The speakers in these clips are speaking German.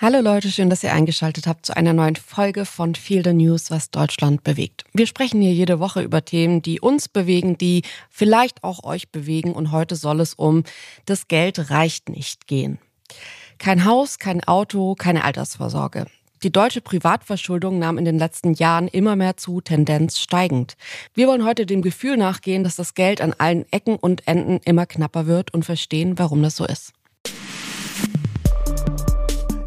Hallo Leute, schön, dass ihr eingeschaltet habt zu einer neuen Folge von Feel the News, was Deutschland bewegt. Wir sprechen hier jede Woche über Themen, die uns bewegen, die vielleicht auch euch bewegen und heute soll es um das Geld reicht nicht gehen. Kein Haus, kein Auto, keine Altersvorsorge. Die deutsche Privatverschuldung nahm in den letzten Jahren immer mehr zu, Tendenz steigend. Wir wollen heute dem Gefühl nachgehen, dass das Geld an allen Ecken und Enden immer knapper wird und verstehen, warum das so ist.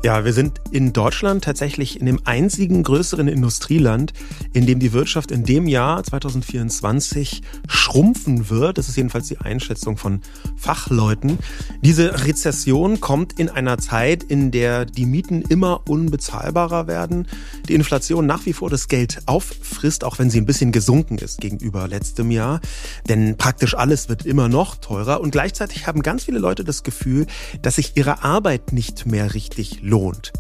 Ja, wir sind in Deutschland tatsächlich in dem einzigen größeren Industrieland, in dem die Wirtschaft in dem Jahr 2024 schrumpfen wird. Das ist jedenfalls die Einschätzung von Fachleuten. Diese Rezession kommt in einer Zeit, in der die Mieten immer unbezahlbarer werden, die Inflation nach wie vor das Geld auffrisst, auch wenn sie ein bisschen gesunken ist gegenüber letztem Jahr. Denn praktisch alles wird immer noch teurer und gleichzeitig haben ganz viele Leute das Gefühl, dass sich ihre Arbeit nicht mehr richtig lohnt.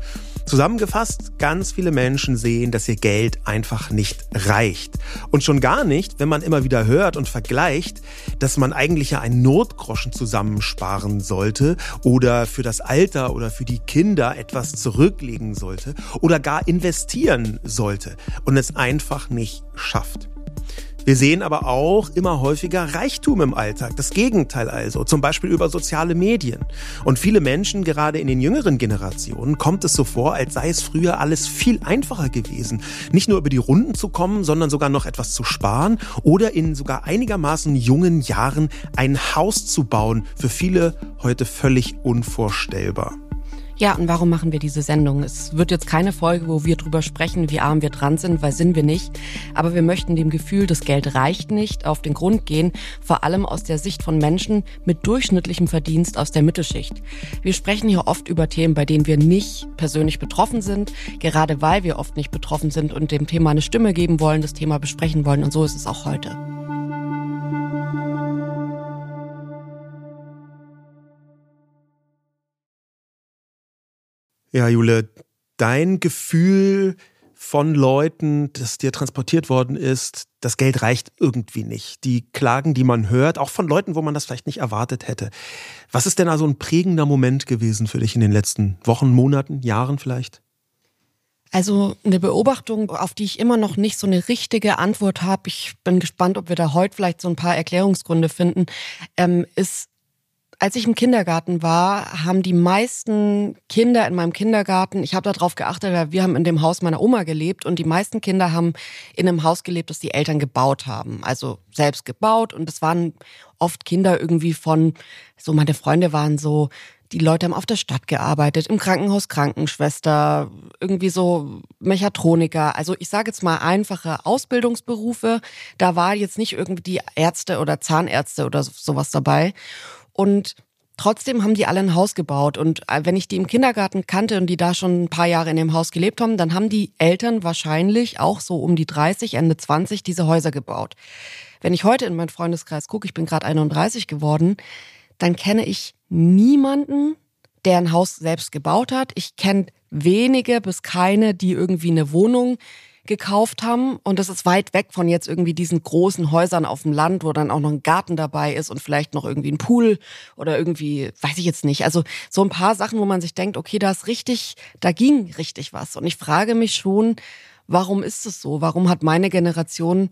Zusammengefasst, ganz viele Menschen sehen, dass ihr Geld einfach nicht reicht. Und schon gar nicht, wenn man immer wieder hört und vergleicht, dass man eigentlich ja einen Notgroschen zusammensparen sollte oder für das Alter oder für die Kinder etwas zurücklegen sollte oder gar investieren sollte und es einfach nicht schafft. Wir sehen aber auch immer häufiger Reichtum im Alltag. Das Gegenteil also, zum Beispiel über soziale Medien. Und viele Menschen, gerade in den jüngeren Generationen, kommt es so vor, als sei es früher alles viel einfacher gewesen. Nicht nur über die Runden zu kommen, sondern sogar noch etwas zu sparen oder in sogar einigermaßen jungen Jahren ein Haus zu bauen. Für viele heute völlig unvorstellbar. Ja, und warum machen wir diese Sendung? Es wird jetzt keine Folge, wo wir drüber sprechen, wie arm wir dran sind, weil sind wir nicht. Aber wir möchten dem Gefühl, das Geld reicht nicht, auf den Grund gehen, vor allem aus der Sicht von Menschen mit durchschnittlichem Verdienst aus der Mittelschicht. Wir sprechen hier oft über Themen, bei denen wir nicht persönlich betroffen sind, gerade weil wir oft nicht betroffen sind und dem Thema eine Stimme geben wollen, das Thema besprechen wollen. Und so ist es auch heute. Ja, Jule, dein Gefühl von Leuten, das dir transportiert worden ist, das Geld reicht irgendwie nicht. Die Klagen, die man hört, auch von Leuten, wo man das vielleicht nicht erwartet hätte. Was ist denn also ein prägender Moment gewesen für dich in den letzten Wochen, Monaten, Jahren vielleicht? Also eine Beobachtung, auf die ich immer noch nicht so eine richtige Antwort habe, ich bin gespannt, ob wir da heute vielleicht so ein paar Erklärungsgründe finden, ähm, ist als ich im Kindergarten war, haben die meisten Kinder in meinem Kindergarten, ich habe darauf geachtet, weil wir haben in dem Haus meiner Oma gelebt und die meisten Kinder haben in einem Haus gelebt, das die Eltern gebaut haben, also selbst gebaut und es waren oft Kinder irgendwie von, so meine Freunde waren so, die Leute haben auf der Stadt gearbeitet, im Krankenhaus Krankenschwester, irgendwie so Mechatroniker. Also ich sage jetzt mal einfache Ausbildungsberufe. Da war jetzt nicht irgendwie die Ärzte oder Zahnärzte oder sowas dabei. Und trotzdem haben die alle ein Haus gebaut. Und äh, wenn ich die im Kindergarten kannte und die da schon ein paar Jahre in dem Haus gelebt haben, dann haben die Eltern wahrscheinlich auch so um die 30, Ende 20 diese Häuser gebaut. Wenn ich heute in meinen Freundeskreis gucke, ich bin gerade 31 geworden, dann kenne ich niemanden, der ein Haus selbst gebaut hat. Ich kenne wenige bis keine, die irgendwie eine Wohnung gekauft haben. Und das ist weit weg von jetzt irgendwie diesen großen Häusern auf dem Land, wo dann auch noch ein Garten dabei ist und vielleicht noch irgendwie ein Pool oder irgendwie, weiß ich jetzt nicht. Also so ein paar Sachen, wo man sich denkt, okay, da ist richtig, da ging richtig was. Und ich frage mich schon, warum ist es so? Warum hat meine Generation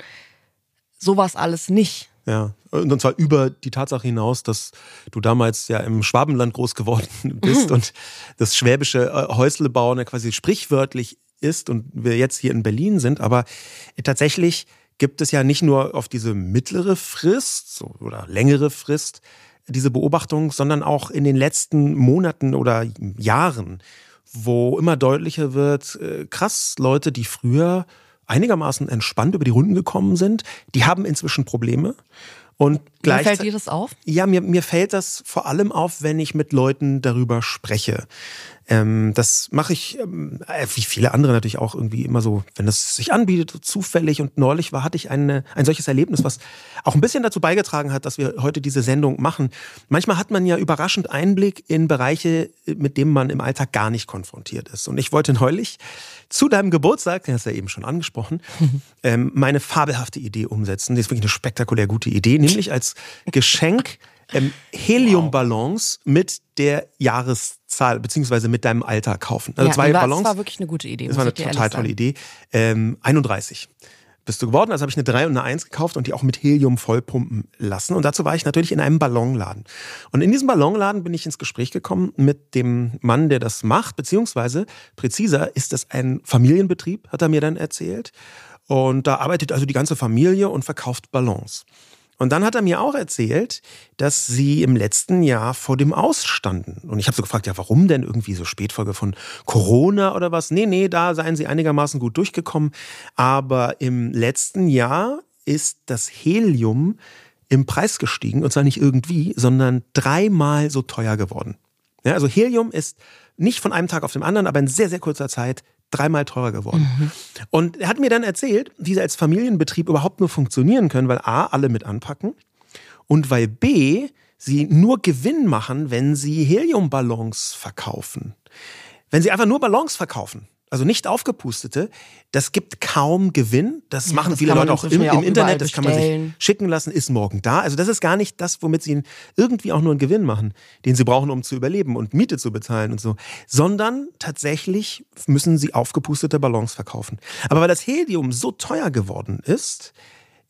sowas alles nicht? Ja, und zwar über die Tatsache hinaus, dass du damals ja im Schwabenland groß geworden bist mhm. und das schwäbische äh, Häuslebauen ja quasi sprichwörtlich ist und wir jetzt hier in Berlin sind. Aber tatsächlich gibt es ja nicht nur auf diese mittlere Frist oder längere Frist diese Beobachtung, sondern auch in den letzten Monaten oder Jahren, wo immer deutlicher wird, äh, krass, Leute, die früher einigermaßen entspannt über die Runden gekommen sind, die haben inzwischen Probleme. Und gleich fällt dir das auf? Ja, mir, mir fällt das vor allem auf, wenn ich mit Leuten darüber spreche. Ähm, das mache ich, ähm, äh, wie viele andere natürlich auch irgendwie immer so, wenn es sich anbietet, zufällig. Und neulich war, hatte ich eine, ein solches Erlebnis, was auch ein bisschen dazu beigetragen hat, dass wir heute diese Sendung machen. Manchmal hat man ja überraschend Einblick in Bereiche, mit denen man im Alltag gar nicht konfrontiert ist. Und ich wollte neulich zu deinem Geburtstag, den hast du ja eben schon angesprochen, ähm, meine fabelhafte Idee umsetzen. Das ist wirklich eine spektakulär gute Idee, nämlich als Geschenk ähm, Heliumballons mit der Jahreszahl beziehungsweise mit deinem Alter kaufen. Also ja, zwei war, Ballons. Das war wirklich eine gute Idee. Das war eine total tolle Idee. Ähm, 31 bist du geworden. Also habe ich eine 3 und eine 1 gekauft und die auch mit Helium vollpumpen lassen. Und dazu war ich natürlich in einem Ballonladen. Und in diesem Ballonladen bin ich ins Gespräch gekommen mit dem Mann, der das macht, beziehungsweise präziser ist das ein Familienbetrieb, hat er mir dann erzählt. Und da arbeitet also die ganze Familie und verkauft Ballons. Und dann hat er mir auch erzählt, dass sie im letzten Jahr vor dem Ausstanden. Und ich habe so gefragt, ja, warum denn irgendwie so Spätfolge von Corona oder was? Nee, nee, da seien sie einigermaßen gut durchgekommen. Aber im letzten Jahr ist das Helium im Preis gestiegen. Und zwar nicht irgendwie, sondern dreimal so teuer geworden. Ja, also Helium ist nicht von einem Tag auf den anderen, aber in sehr, sehr kurzer Zeit dreimal teurer geworden. Mhm. Und er hat mir dann erzählt, wie sie als Familienbetrieb überhaupt nur funktionieren können, weil A, alle mit anpacken und weil B, sie nur Gewinn machen, wenn sie Heliumballons verkaufen. Wenn sie einfach nur Ballons verkaufen, also nicht aufgepustete, das gibt kaum Gewinn. Das ja, machen das viele Leute auch im, im Internet. Das kann man sich schicken lassen, ist morgen da. Also das ist gar nicht das, womit sie irgendwie auch nur einen Gewinn machen, den sie brauchen, um zu überleben und Miete zu bezahlen und so. Sondern tatsächlich müssen sie aufgepustete Ballons verkaufen. Aber weil das Helium so teuer geworden ist,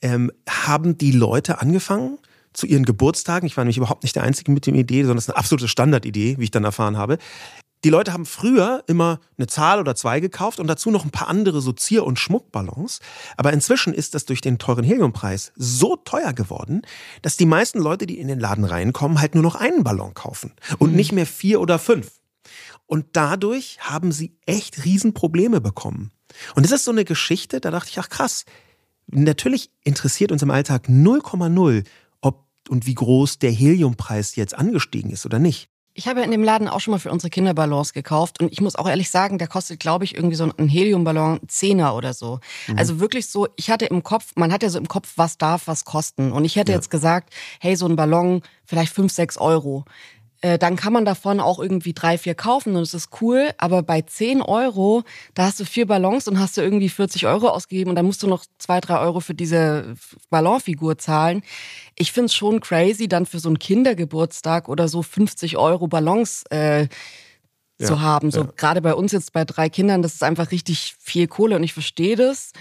ähm, haben die Leute angefangen, zu ihren Geburtstagen, ich war nämlich überhaupt nicht der Einzige mit der Idee, sondern es ist eine absolute Standardidee, wie ich dann erfahren habe, die Leute haben früher immer eine Zahl oder zwei gekauft und dazu noch ein paar andere so Zier- und Schmuckballons. Aber inzwischen ist das durch den teuren Heliumpreis so teuer geworden, dass die meisten Leute, die in den Laden reinkommen, halt nur noch einen Ballon kaufen und mhm. nicht mehr vier oder fünf. Und dadurch haben sie echt Riesenprobleme bekommen. Und das ist so eine Geschichte, da dachte ich, ach krass, natürlich interessiert uns im Alltag 0,0, ob und wie groß der Heliumpreis jetzt angestiegen ist oder nicht. Ich habe ja in dem Laden auch schon mal für unsere Kinderballons gekauft und ich muss auch ehrlich sagen, der kostet, glaube ich, irgendwie so ein Heliumballon Zehner oder so. Mhm. Also wirklich so, ich hatte im Kopf, man hat ja so im Kopf, was darf was kosten. Und ich hätte ja. jetzt gesagt, hey, so ein Ballon, vielleicht fünf, sechs Euro. Äh, dann kann man davon auch irgendwie drei, vier kaufen und es ist cool. Aber bei zehn Euro, da hast du vier Ballons und hast du irgendwie 40 Euro ausgegeben und dann musst du noch zwei, drei Euro für diese Ballonfigur zahlen. Ich finde es schon crazy, dann für so einen Kindergeburtstag oder so 50 Euro Ballons äh, ja, zu haben. So ja. gerade bei uns jetzt bei drei Kindern, das ist einfach richtig viel Kohle und ich verstehe das.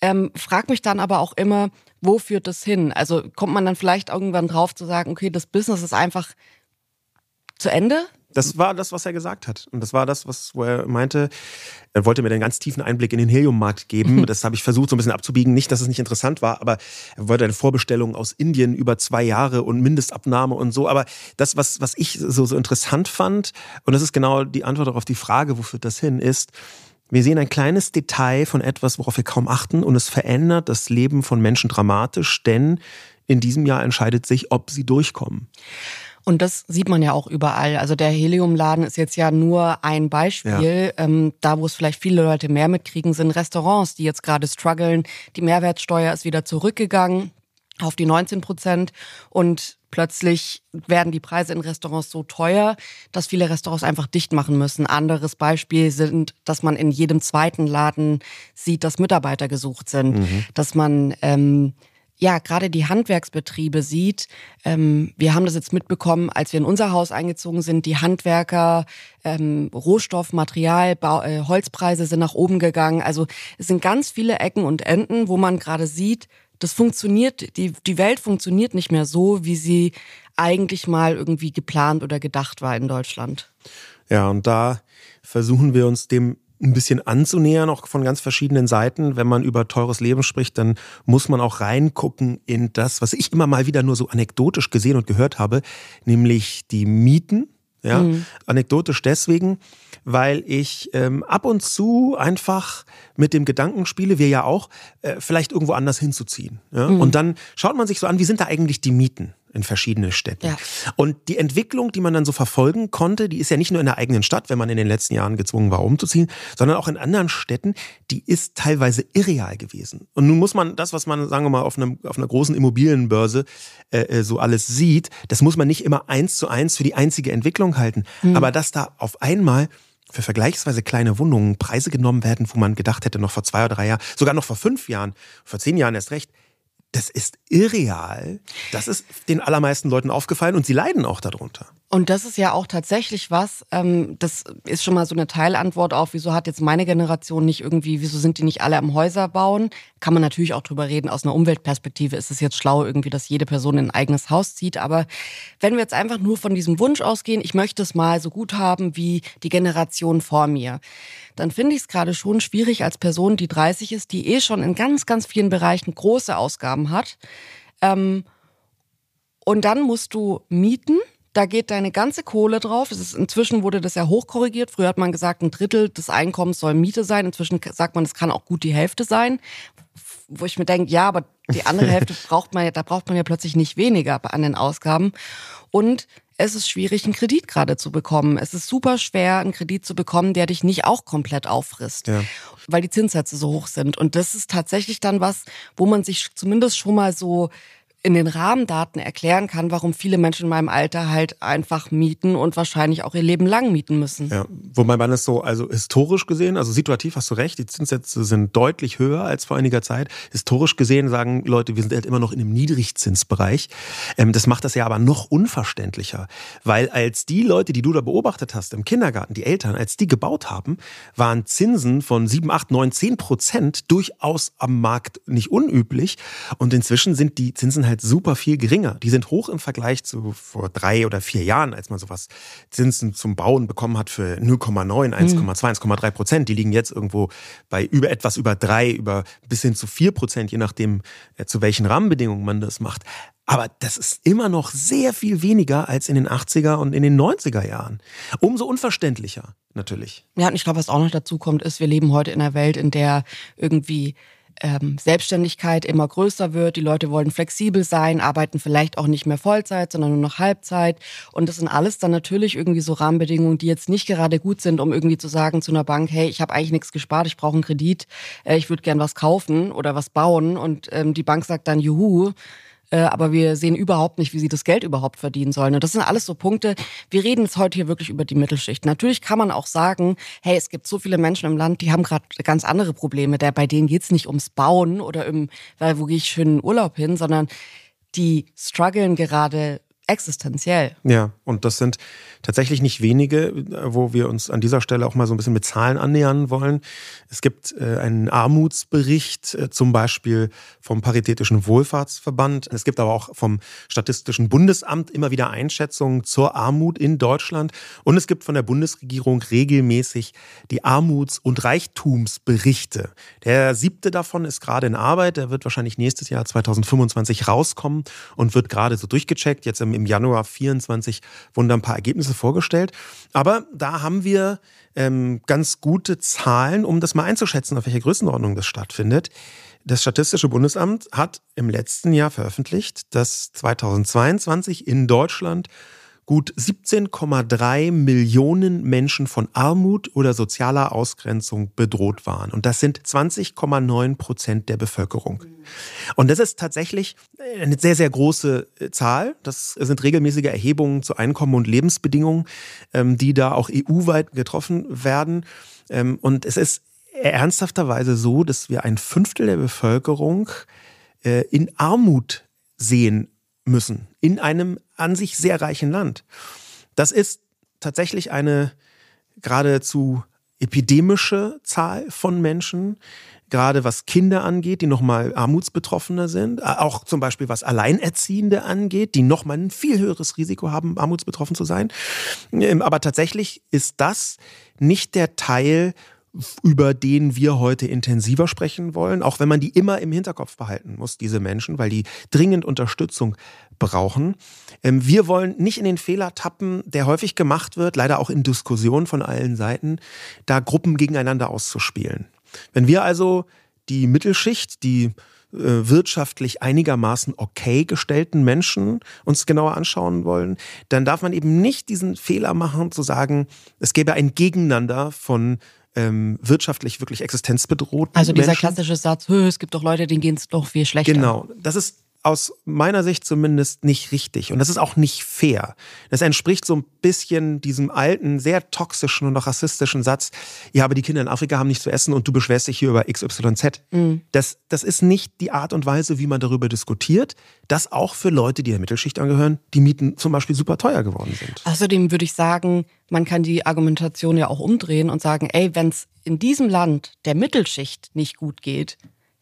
Ähm, frag mich dann aber auch immer, wo führt das hin? Also kommt man dann vielleicht irgendwann drauf zu sagen, okay, das Business ist einfach zu Ende? Das war das, was er gesagt hat. Und das war das, was, wo er meinte, er wollte mir einen ganz tiefen Einblick in den Heliummarkt geben. Das habe ich versucht, so ein bisschen abzubiegen. Nicht, dass es nicht interessant war, aber er wollte eine Vorbestellung aus Indien über zwei Jahre und Mindestabnahme und so. Aber das, was, was ich so, so interessant fand, und das ist genau die Antwort auf die Frage, wo führt das hin, ist, wir sehen ein kleines Detail von etwas, worauf wir kaum achten, und es verändert das Leben von Menschen dramatisch, denn in diesem Jahr entscheidet sich, ob sie durchkommen. Und das sieht man ja auch überall. Also der Heliumladen ist jetzt ja nur ein Beispiel. Ja. Ähm, da, wo es vielleicht viele Leute mehr mitkriegen, sind Restaurants, die jetzt gerade strugglen. Die Mehrwertsteuer ist wieder zurückgegangen auf die 19 Prozent und plötzlich werden die Preise in Restaurants so teuer, dass viele Restaurants einfach dicht machen müssen. Anderes Beispiel sind, dass man in jedem zweiten Laden sieht, dass Mitarbeiter gesucht sind, mhm. dass man ähm, ja gerade die Handwerksbetriebe sieht. Ähm, wir haben das jetzt mitbekommen, als wir in unser Haus eingezogen sind. Die Handwerker, ähm, Rohstoff, Material, Bau, äh, Holzpreise sind nach oben gegangen. Also es sind ganz viele Ecken und Enden, wo man gerade sieht, das funktioniert, die, die Welt funktioniert nicht mehr so, wie sie eigentlich mal irgendwie geplant oder gedacht war in Deutschland. Ja, und da versuchen wir uns dem ein bisschen anzunähern, auch von ganz verschiedenen Seiten. Wenn man über teures Leben spricht, dann muss man auch reingucken in das, was ich immer mal wieder nur so anekdotisch gesehen und gehört habe, nämlich die Mieten. Ja, mhm. anekdotisch deswegen, weil ich ähm, ab und zu einfach mit dem Gedanken spiele, wir ja auch, äh, vielleicht irgendwo anders hinzuziehen. Ja? Mhm. Und dann schaut man sich so an, wie sind da eigentlich die Mieten? In verschiedene Städte. Ja. Und die Entwicklung, die man dann so verfolgen konnte, die ist ja nicht nur in der eigenen Stadt, wenn man in den letzten Jahren gezwungen war, umzuziehen, sondern auch in anderen Städten, die ist teilweise irreal gewesen. Und nun muss man das, was man, sagen wir mal, auf, einem, auf einer großen Immobilienbörse äh, äh so alles sieht, das muss man nicht immer eins zu eins für die einzige Entwicklung halten. Mhm. Aber dass da auf einmal für vergleichsweise kleine Wohnungen Preise genommen werden, wo man gedacht hätte, noch vor zwei oder drei Jahren, sogar noch vor fünf Jahren, vor zehn Jahren erst recht, das ist irreal. Das ist den allermeisten Leuten aufgefallen und sie leiden auch darunter. Und das ist ja auch tatsächlich was, ähm, das ist schon mal so eine Teilantwort auf, wieso hat jetzt meine Generation nicht irgendwie, wieso sind die nicht alle am Häuser bauen? Kann man natürlich auch drüber reden, aus einer Umweltperspektive ist es jetzt schlau irgendwie, dass jede Person ein eigenes Haus zieht. Aber wenn wir jetzt einfach nur von diesem Wunsch ausgehen, ich möchte es mal so gut haben wie die Generation vor mir, dann finde ich es gerade schon schwierig als Person, die 30 ist, die eh schon in ganz, ganz vielen Bereichen große Ausgaben hat. Ähm, und dann musst du mieten da geht deine ganze Kohle drauf. Es ist, inzwischen wurde das ja hochkorrigiert. Früher hat man gesagt, ein Drittel des Einkommens soll Miete sein. Inzwischen sagt man, es kann auch gut die Hälfte sein. Wo ich mir denke, ja, aber die andere Hälfte braucht man ja, da braucht man ja plötzlich nicht weniger an den Ausgaben. Und es ist schwierig, einen Kredit gerade zu bekommen. Es ist super schwer, einen Kredit zu bekommen, der dich nicht auch komplett auffrisst, ja. weil die Zinssätze so hoch sind. Und das ist tatsächlich dann was, wo man sich zumindest schon mal so in den Rahmendaten erklären kann, warum viele Menschen in meinem Alter halt einfach mieten und wahrscheinlich auch ihr Leben lang mieten müssen. Ja, wobei man es so, also historisch gesehen, also situativ hast du recht, die Zinssätze sind deutlich höher als vor einiger Zeit. Historisch gesehen sagen Leute, wir sind halt immer noch in einem Niedrigzinsbereich. Ähm, das macht das ja aber noch unverständlicher, weil als die Leute, die du da beobachtet hast im Kindergarten, die Eltern, als die gebaut haben, waren Zinsen von 7, 8, 9, 10 Prozent durchaus am Markt nicht unüblich und inzwischen sind die Zinsen halt super viel geringer. Die sind hoch im Vergleich zu vor drei oder vier Jahren, als man sowas Zinsen zum Bauen bekommen hat für 0,9, 1,2, 1,3 Prozent. Die liegen jetzt irgendwo bei über etwas über drei, über bis hin zu vier Prozent, je nachdem, äh, zu welchen Rahmenbedingungen man das macht. Aber das ist immer noch sehr viel weniger als in den 80er und in den 90er Jahren. Umso unverständlicher, natürlich. Ja, und ich glaube, was auch noch dazu kommt, ist, wir leben heute in einer Welt, in der irgendwie ähm, Selbstständigkeit immer größer wird. Die Leute wollen flexibel sein, arbeiten vielleicht auch nicht mehr Vollzeit, sondern nur noch Halbzeit. Und das sind alles dann natürlich irgendwie so Rahmenbedingungen, die jetzt nicht gerade gut sind, um irgendwie zu sagen zu einer Bank, hey, ich habe eigentlich nichts gespart, ich brauche einen Kredit, äh, ich würde gern was kaufen oder was bauen. Und ähm, die Bank sagt dann, juhu, äh, aber wir sehen überhaupt nicht, wie sie das Geld überhaupt verdienen sollen. Und das sind alles so Punkte. Wir reden jetzt heute hier wirklich über die Mittelschicht. Natürlich kann man auch sagen, hey, es gibt so viele Menschen im Land, die haben gerade ganz andere Probleme. Der, bei denen geht's nicht ums Bauen oder im, weil wo gehe ich schön in Urlaub hin, sondern die strugglen gerade existenziell. Ja, und das sind tatsächlich nicht wenige, wo wir uns an dieser Stelle auch mal so ein bisschen mit Zahlen annähern wollen. Es gibt äh, einen Armutsbericht, äh, zum Beispiel vom Paritätischen Wohlfahrtsverband. Es gibt aber auch vom Statistischen Bundesamt immer wieder Einschätzungen zur Armut in Deutschland. Und es gibt von der Bundesregierung regelmäßig die Armuts- und Reichtumsberichte. Der siebte davon ist gerade in Arbeit. Der wird wahrscheinlich nächstes Jahr 2025 rauskommen und wird gerade so durchgecheckt. Jetzt im, im Januar 24 wurden da ein paar Ergebnisse vorgestellt. Aber da haben wir ähm, ganz gute Zahlen, um das mal einzuschätzen, auf welcher Größenordnung das stattfindet. Das Statistische Bundesamt hat im letzten Jahr veröffentlicht, dass 2022 in Deutschland gut 17,3 Millionen Menschen von Armut oder sozialer Ausgrenzung bedroht waren. Und das sind 20,9 Prozent der Bevölkerung. Und das ist tatsächlich eine sehr, sehr große äh, Zahl. Das sind regelmäßige Erhebungen zu Einkommen und Lebensbedingungen, ähm, die da auch EU-weit getroffen werden. Ähm, und es ist ernsthafterweise so, dass wir ein Fünftel der Bevölkerung äh, in Armut sehen müssen in einem an sich sehr reichen Land. Das ist tatsächlich eine geradezu epidemische Zahl von Menschen, gerade was Kinder angeht, die nochmal armutsbetroffener sind, auch zum Beispiel was Alleinerziehende angeht, die nochmal ein viel höheres Risiko haben, armutsbetroffen zu sein. Ähm, aber tatsächlich ist das nicht der Teil über den wir heute intensiver sprechen wollen, auch wenn man die immer im Hinterkopf behalten muss, diese Menschen, weil die dringend Unterstützung brauchen. Ähm, wir wollen nicht in den Fehler tappen, der häufig gemacht wird, leider auch in Diskussionen von allen Seiten, da Gruppen gegeneinander auszuspielen. Wenn wir also die Mittelschicht, die äh, wirtschaftlich einigermaßen okay gestellten Menschen uns genauer anschauen wollen, dann darf man eben nicht diesen Fehler machen zu sagen, es gäbe ein Gegeneinander von ähm, wirtschaftlich wirklich existenzbedroht. Also dieser Menschen. klassische Satz, es gibt doch Leute, denen geht es doch viel schlechter. Genau, das ist aus meiner Sicht zumindest nicht richtig. Und das ist auch nicht fair. Das entspricht so ein bisschen diesem alten, sehr toxischen und auch rassistischen Satz, ja, aber die Kinder in Afrika haben nichts zu essen und du beschwerst dich hier über XYZ. Mhm. Das, das ist nicht die Art und Weise, wie man darüber diskutiert, dass auch für Leute, die der Mittelschicht angehören, die Mieten zum Beispiel super teuer geworden sind. Außerdem würde ich sagen, man kann die Argumentation ja auch umdrehen und sagen, ey, wenn es in diesem Land der Mittelschicht nicht gut geht,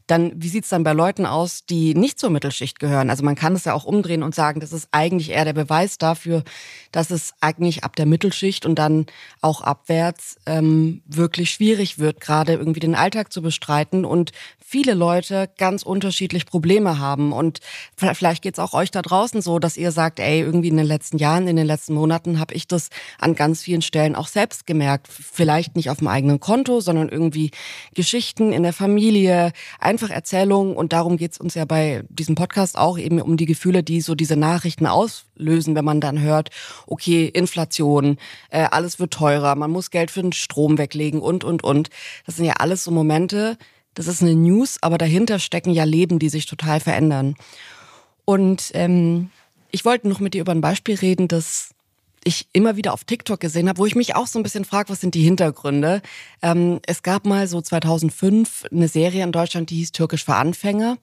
dann wie sieht's dann bei Leuten aus, die nicht zur Mittelschicht gehören? Also man kann es ja auch umdrehen und sagen, das ist eigentlich eher der Beweis dafür, dass es eigentlich ab der Mittelschicht und dann auch abwärts ähm, wirklich schwierig wird, gerade irgendwie den Alltag zu bestreiten und viele Leute ganz unterschiedlich Probleme haben. Und vielleicht geht's auch euch da draußen so, dass ihr sagt, ey, irgendwie in den letzten Jahren, in den letzten Monaten habe ich das an ganz vielen Stellen auch selbst gemerkt. Vielleicht nicht auf dem eigenen Konto, sondern irgendwie Geschichten in der Familie, einfach Erzählungen und darum geht es uns ja bei diesem Podcast auch eben um die Gefühle, die so diese Nachrichten auslösen, wenn man dann hört, okay, Inflation, äh, alles wird teurer, man muss Geld für den Strom weglegen und, und, und. Das sind ja alles so Momente, das ist eine News, aber dahinter stecken ja Leben, die sich total verändern. Und ähm, ich wollte noch mit dir über ein Beispiel reden, das ich immer wieder auf TikTok gesehen habe, wo ich mich auch so ein bisschen frage, was sind die Hintergründe? Ähm, es gab mal so 2005 eine Serie in Deutschland, die hieß Türkisch für Anfänger.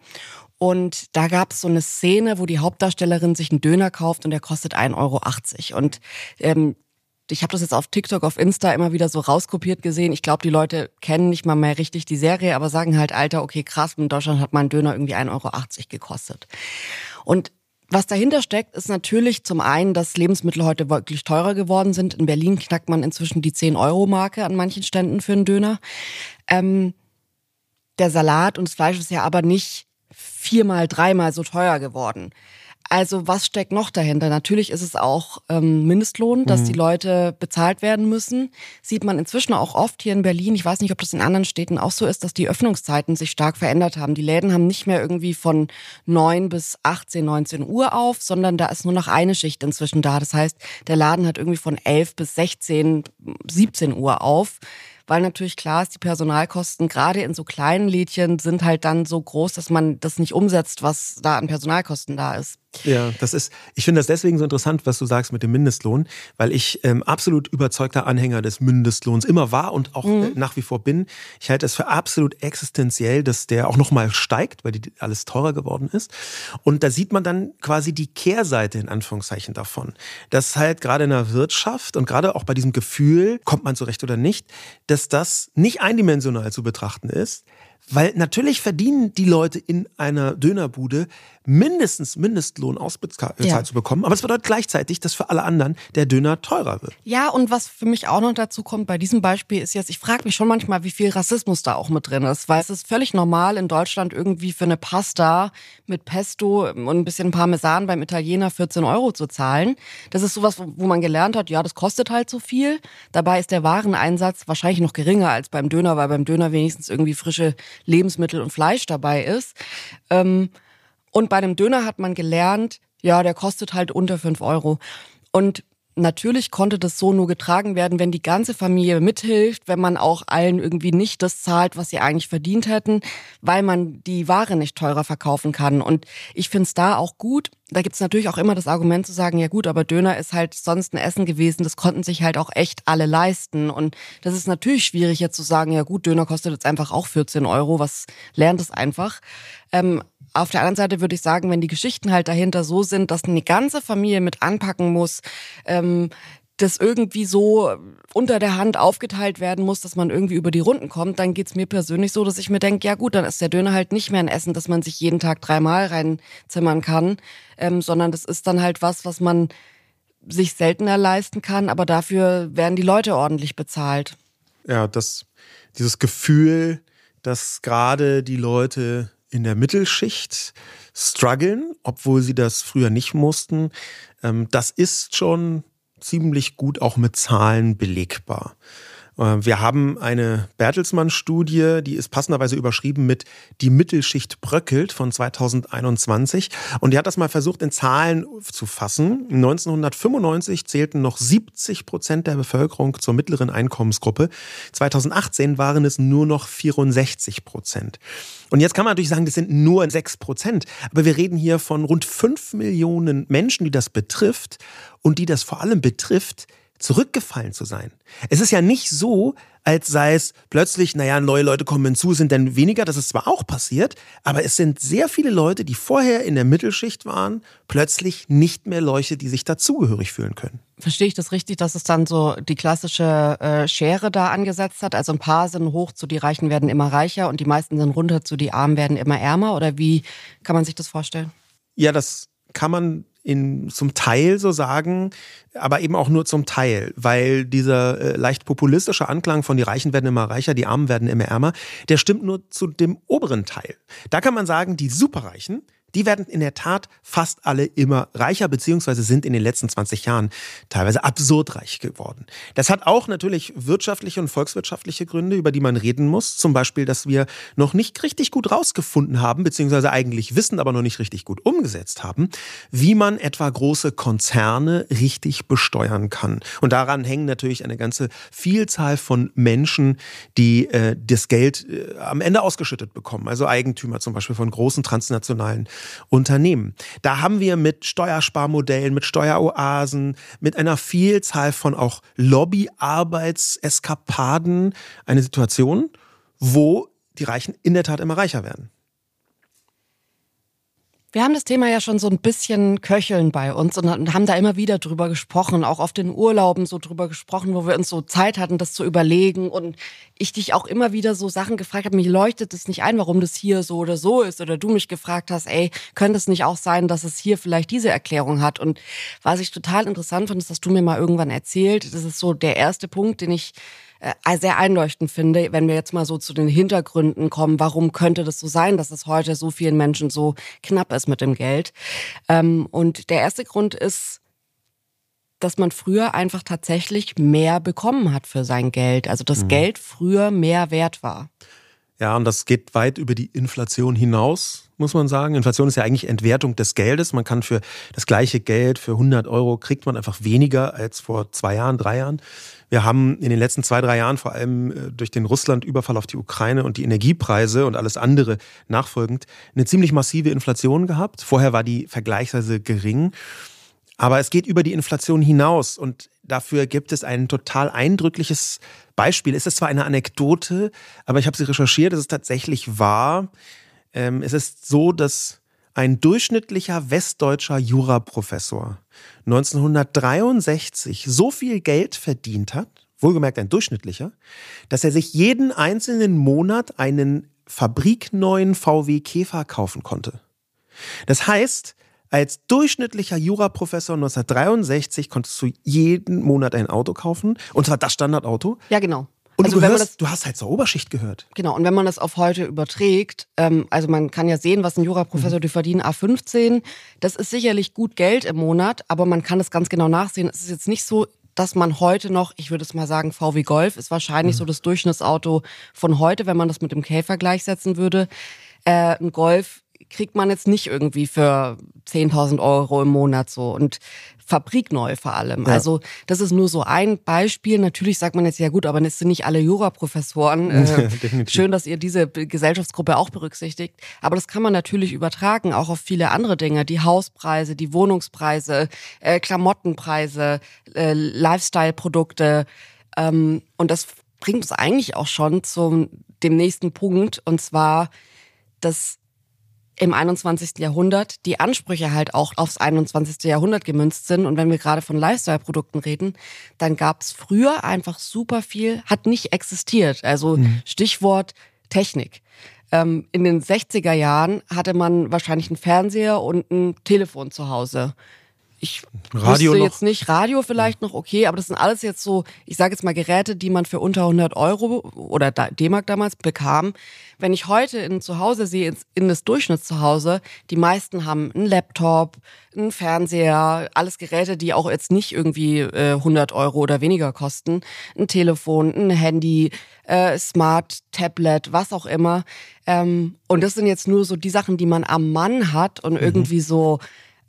Und da gab es so eine Szene, wo die Hauptdarstellerin sich einen Döner kauft und der kostet 1,80 Euro. Und ähm, ich habe das jetzt auf TikTok, auf Insta immer wieder so rauskopiert gesehen. Ich glaube, die Leute kennen nicht mal mehr richtig die Serie, aber sagen halt, Alter, okay, krass, in Deutschland hat mein Döner irgendwie 1,80 Euro gekostet. Und was dahinter steckt, ist natürlich zum einen, dass Lebensmittel heute wirklich teurer geworden sind. In Berlin knackt man inzwischen die 10-Euro-Marke an manchen Ständen für einen Döner. Ähm, der Salat und das Fleisch ist ja aber nicht viermal, dreimal so teuer geworden. Also was steckt noch dahinter? Natürlich ist es auch ähm, Mindestlohn, dass mhm. die Leute bezahlt werden müssen. Sieht man inzwischen auch oft hier in Berlin. Ich weiß nicht, ob das in anderen Städten auch so ist, dass die Öffnungszeiten sich stark verändert haben. Die Läden haben nicht mehr irgendwie von neun bis 18, 19 Uhr auf, sondern da ist nur noch eine Schicht inzwischen da. Das heißt, der Laden hat irgendwie von 11 bis 16, 17 Uhr auf weil natürlich klar ist, die Personalkosten gerade in so kleinen Lädchen sind halt dann so groß, dass man das nicht umsetzt, was da an Personalkosten da ist. Ja, das ist, ich finde das deswegen so interessant, was du sagst mit dem Mindestlohn, weil ich ähm, absolut überzeugter Anhänger des Mindestlohns immer war und auch mhm. äh, nach wie vor bin. Ich halte es für absolut existenziell, dass der auch nochmal steigt, weil die alles teurer geworden ist. Und da sieht man dann quasi die Kehrseite in Anführungszeichen davon. Dass halt gerade in der Wirtschaft und gerade auch bei diesem Gefühl, kommt man zurecht oder nicht, dass das nicht eindimensional zu betrachten ist, weil natürlich verdienen die Leute in einer Dönerbude mindestens Mindestlohn ausbezahlt ja. zu bekommen. Aber es bedeutet gleichzeitig, dass für alle anderen der Döner teurer wird. Ja, und was für mich auch noch dazu kommt bei diesem Beispiel ist jetzt, ich frage mich schon manchmal, wie viel Rassismus da auch mit drin ist. Weil es ist völlig normal in Deutschland irgendwie für eine Pasta mit Pesto und ein bisschen Parmesan beim Italiener 14 Euro zu zahlen. Das ist sowas, wo man gelernt hat, ja, das kostet halt so viel. Dabei ist der Wareneinsatz wahrscheinlich noch geringer als beim Döner, weil beim Döner wenigstens irgendwie frische Lebensmittel und Fleisch dabei ist. Ähm, und bei dem Döner hat man gelernt, ja, der kostet halt unter fünf Euro. Und natürlich konnte das so nur getragen werden, wenn die ganze Familie mithilft, wenn man auch allen irgendwie nicht das zahlt, was sie eigentlich verdient hätten, weil man die Ware nicht teurer verkaufen kann. Und ich finde es da auch gut. Da gibt es natürlich auch immer das Argument zu sagen, ja gut, aber Döner ist halt sonst ein Essen gewesen, das konnten sich halt auch echt alle leisten. Und das ist natürlich schwierig jetzt zu sagen, ja gut, Döner kostet jetzt einfach auch 14 Euro, was lernt es einfach. Ähm, auf der anderen Seite würde ich sagen, wenn die Geschichten halt dahinter so sind, dass eine ganze Familie mit anpacken muss, ähm, das irgendwie so unter der Hand aufgeteilt werden muss, dass man irgendwie über die Runden kommt, dann geht's mir persönlich so, dass ich mir denke, ja gut, dann ist der Döner halt nicht mehr ein Essen, das man sich jeden Tag dreimal reinzimmern kann, ähm, sondern das ist dann halt was, was man sich seltener leisten kann, aber dafür werden die Leute ordentlich bezahlt. Ja, das, dieses Gefühl, dass gerade die Leute in der Mittelschicht strugglen, obwohl sie das früher nicht mussten. Ähm, das ist schon ziemlich gut auch mit Zahlen belegbar. Äh, wir haben eine Bertelsmann-Studie, die ist passenderweise überschrieben mit Die Mittelschicht bröckelt von 2021. Und die hat das mal versucht, in Zahlen zu fassen. 1995 zählten noch 70 Prozent der Bevölkerung zur mittleren Einkommensgruppe. 2018 waren es nur noch 64 Prozent. Und jetzt kann man natürlich sagen, das sind nur 6 Prozent. Aber wir reden hier von rund 5 Millionen Menschen, die das betrifft und die das vor allem betrifft, zurückgefallen zu sein. Es ist ja nicht so, als sei es plötzlich, naja, neue Leute kommen hinzu, sind dann weniger. Das ist zwar auch passiert, aber es sind sehr viele Leute, die vorher in der Mittelschicht waren, plötzlich nicht mehr Leute, die sich dazugehörig fühlen können. Verstehe ich das richtig, dass es dann so die klassische äh, Schere da angesetzt hat? Also ein paar sind hoch zu die Reichen werden immer reicher und die meisten sind runter zu die Armen werden immer ärmer? Oder wie kann man sich das vorstellen? Ja, das kann man in, zum Teil so sagen, aber eben auch nur zum Teil, weil dieser äh, leicht populistische Anklang von die Reichen werden immer reicher, die Armen werden immer ärmer, der stimmt nur zu dem oberen Teil. Da kann man sagen, die Superreichen, die werden in der Tat fast alle immer reicher, beziehungsweise sind in den letzten 20 Jahren teilweise absurd reich geworden. Das hat auch natürlich wirtschaftliche und volkswirtschaftliche Gründe, über die man reden muss. Zum Beispiel, dass wir noch nicht richtig gut rausgefunden haben, beziehungsweise eigentlich wissen, aber noch nicht richtig gut umgesetzt haben, wie man etwa große Konzerne richtig besteuern kann. Und daran hängen natürlich eine ganze Vielzahl von Menschen, die äh, das Geld äh, am Ende ausgeschüttet bekommen. Also Eigentümer zum Beispiel von großen transnationalen Unternehmen. Da haben wir mit Steuersparmodellen, mit Steueroasen, mit einer Vielzahl von auch Lobbyarbeitseskapaden eine Situation, wo die Reichen in der Tat immer reicher werden. Wir haben das Thema ja schon so ein bisschen köcheln bei uns und haben da immer wieder drüber gesprochen, auch auf den Urlauben so drüber gesprochen, wo wir uns so Zeit hatten, das zu überlegen. Und ich dich auch immer wieder so Sachen gefragt habe, mir leuchtet es nicht ein, warum das hier so oder so ist. Oder du mich gefragt hast, ey, könnte es nicht auch sein, dass es hier vielleicht diese Erklärung hat? Und was ich total interessant fand, ist, dass du mir mal irgendwann erzählt, das ist so der erste Punkt, den ich sehr einleuchtend finde, wenn wir jetzt mal so zu den Hintergründen kommen, warum könnte das so sein, dass es heute so vielen Menschen so knapp ist mit dem Geld. Ähm, und der erste Grund ist, dass man früher einfach tatsächlich mehr bekommen hat für sein Geld. Also dass mhm. Geld früher mehr wert war. Ja, und das geht weit über die Inflation hinaus, muss man sagen. Inflation ist ja eigentlich Entwertung des Geldes. Man kann für das gleiche Geld, für 100 Euro, kriegt man einfach weniger als vor zwei Jahren, drei Jahren. Wir haben in den letzten zwei, drei Jahren vor allem äh, durch den Russland-Überfall auf die Ukraine und die Energiepreise und alles andere nachfolgend eine ziemlich massive Inflation gehabt. Vorher war die vergleichsweise gering. Aber es geht über die Inflation hinaus und dafür gibt es ein total eindrückliches Beispiel. Es ist zwar eine Anekdote, aber ich habe sie recherchiert, es ist tatsächlich wahr. Ähm, es ist so, dass ein durchschnittlicher westdeutscher Juraprofessor 1963 so viel Geld verdient hat, wohlgemerkt ein durchschnittlicher, dass er sich jeden einzelnen Monat einen fabrikneuen VW Käfer kaufen konnte. Das heißt, als durchschnittlicher Juraprofessor 1963 konntest du jeden Monat ein Auto kaufen, und zwar das Standardauto. Ja, genau. Und also, du, hörst, das, du hast halt zur Oberschicht gehört. Genau, und wenn man das auf heute überträgt, ähm, also man kann ja sehen, was ein Juraprofessor, mhm. die verdienen A15, das ist sicherlich gut Geld im Monat, aber man kann das ganz genau nachsehen. Es ist jetzt nicht so, dass man heute noch, ich würde es mal sagen, VW Golf ist wahrscheinlich mhm. so das Durchschnittsauto von heute, wenn man das mit dem Käfer gleichsetzen würde. Äh, ein Golf kriegt man jetzt nicht irgendwie für 10.000 Euro im Monat so und fabrikneu vor allem. Ja. Also das ist nur so ein Beispiel. Natürlich sagt man jetzt, ja gut, aber es sind nicht alle Juraprofessoren. Äh, schön, dass ihr diese Gesellschaftsgruppe auch berücksichtigt. Aber das kann man natürlich übertragen, auch auf viele andere Dinge. Die Hauspreise, die Wohnungspreise, äh, Klamottenpreise, äh, Lifestyle-Produkte. Ähm, und das bringt uns eigentlich auch schon zum dem nächsten Punkt. Und zwar, dass im 21. Jahrhundert die Ansprüche halt auch aufs 21. Jahrhundert gemünzt sind. Und wenn wir gerade von Lifestyle-Produkten reden, dann gab es früher einfach super viel, hat nicht existiert. Also mhm. Stichwort Technik. Ähm, in den 60er Jahren hatte man wahrscheinlich einen Fernseher und ein Telefon zu Hause. Ich Radio wüsste jetzt nicht, Radio vielleicht noch okay, aber das sind alles jetzt so, ich sage jetzt mal Geräte, die man für unter 100 Euro oder D-Mark damals bekam. Wenn ich heute in Zuhause sehe, in das Durchschnittszuhause, die meisten haben einen Laptop, einen Fernseher, alles Geräte, die auch jetzt nicht irgendwie äh, 100 Euro oder weniger kosten, ein Telefon, ein Handy, äh, Smart, Tablet, was auch immer. Ähm, und das sind jetzt nur so die Sachen, die man am Mann hat und irgendwie so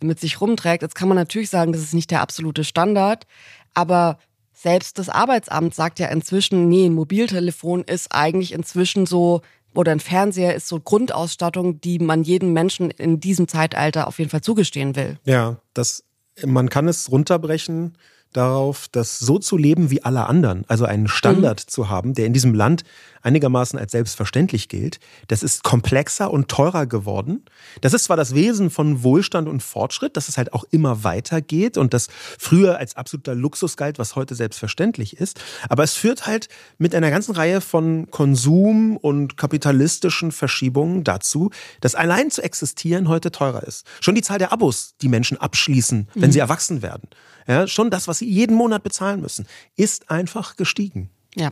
mit sich rumträgt. Jetzt kann man natürlich sagen, das ist nicht der absolute Standard, aber selbst das Arbeitsamt sagt ja inzwischen, nee, ein Mobiltelefon ist eigentlich inzwischen so oder ein Fernseher ist so Grundausstattung, die man jedem Menschen in diesem Zeitalter auf jeden Fall zugestehen will. Ja, das, man kann es runterbrechen darauf, das so zu leben wie alle anderen, also einen Standard zu haben, der in diesem Land einigermaßen als selbstverständlich gilt. Das ist komplexer und teurer geworden. Das ist zwar das Wesen von Wohlstand und Fortschritt, dass es halt auch immer weitergeht und das früher als absoluter Luxus galt, was heute selbstverständlich ist, aber es führt halt mit einer ganzen Reihe von Konsum und kapitalistischen Verschiebungen dazu, dass allein zu existieren heute teurer ist. Schon die Zahl der Abos, die Menschen abschließen, wenn sie erwachsen werden, ja, schon das, was sie jeden Monat bezahlen müssen, ist einfach gestiegen. Ja.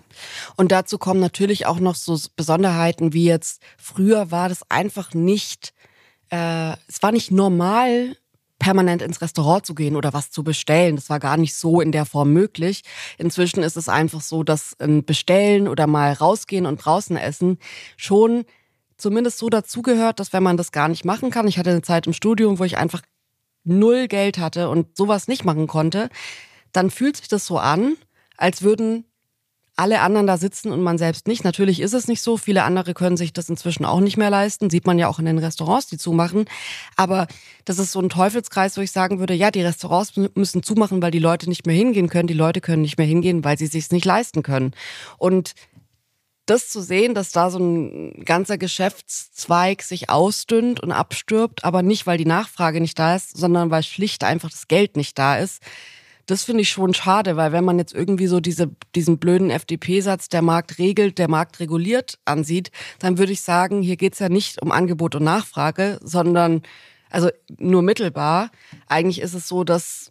Und dazu kommen natürlich auch noch so Besonderheiten wie jetzt, früher war das einfach nicht, äh, es war nicht normal, permanent ins Restaurant zu gehen oder was zu bestellen. Das war gar nicht so in der Form möglich. Inzwischen ist es einfach so, dass ein Bestellen oder mal rausgehen und draußen essen schon zumindest so dazugehört, dass wenn man das gar nicht machen kann, ich hatte eine Zeit im Studium, wo ich einfach null Geld hatte und sowas nicht machen konnte, dann fühlt sich das so an, als würden alle anderen da sitzen und man selbst nicht. Natürlich ist es nicht so. Viele andere können sich das inzwischen auch nicht mehr leisten. Sieht man ja auch in den Restaurants, die zumachen. Aber das ist so ein Teufelskreis, wo ich sagen würde, ja, die Restaurants müssen zumachen, weil die Leute nicht mehr hingehen können. Die Leute können nicht mehr hingehen, weil sie sich nicht leisten können. Und das zu sehen, dass da so ein ganzer Geschäftszweig sich ausdünnt und abstirbt, aber nicht, weil die Nachfrage nicht da ist, sondern weil schlicht einfach das Geld nicht da ist. Das finde ich schon schade, weil wenn man jetzt irgendwie so diese, diesen blöden FDP-Satz, der Markt regelt, der Markt reguliert, ansieht, dann würde ich sagen, hier geht's ja nicht um Angebot und Nachfrage, sondern also nur mittelbar. Eigentlich ist es so, dass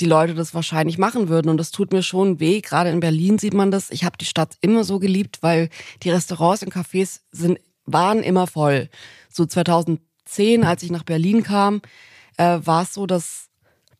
die Leute das wahrscheinlich machen würden. Und das tut mir schon weh. Gerade in Berlin sieht man das. Ich habe die Stadt immer so geliebt, weil die Restaurants und Cafés sind, waren immer voll. So 2010, als ich nach Berlin kam, äh, war es so, dass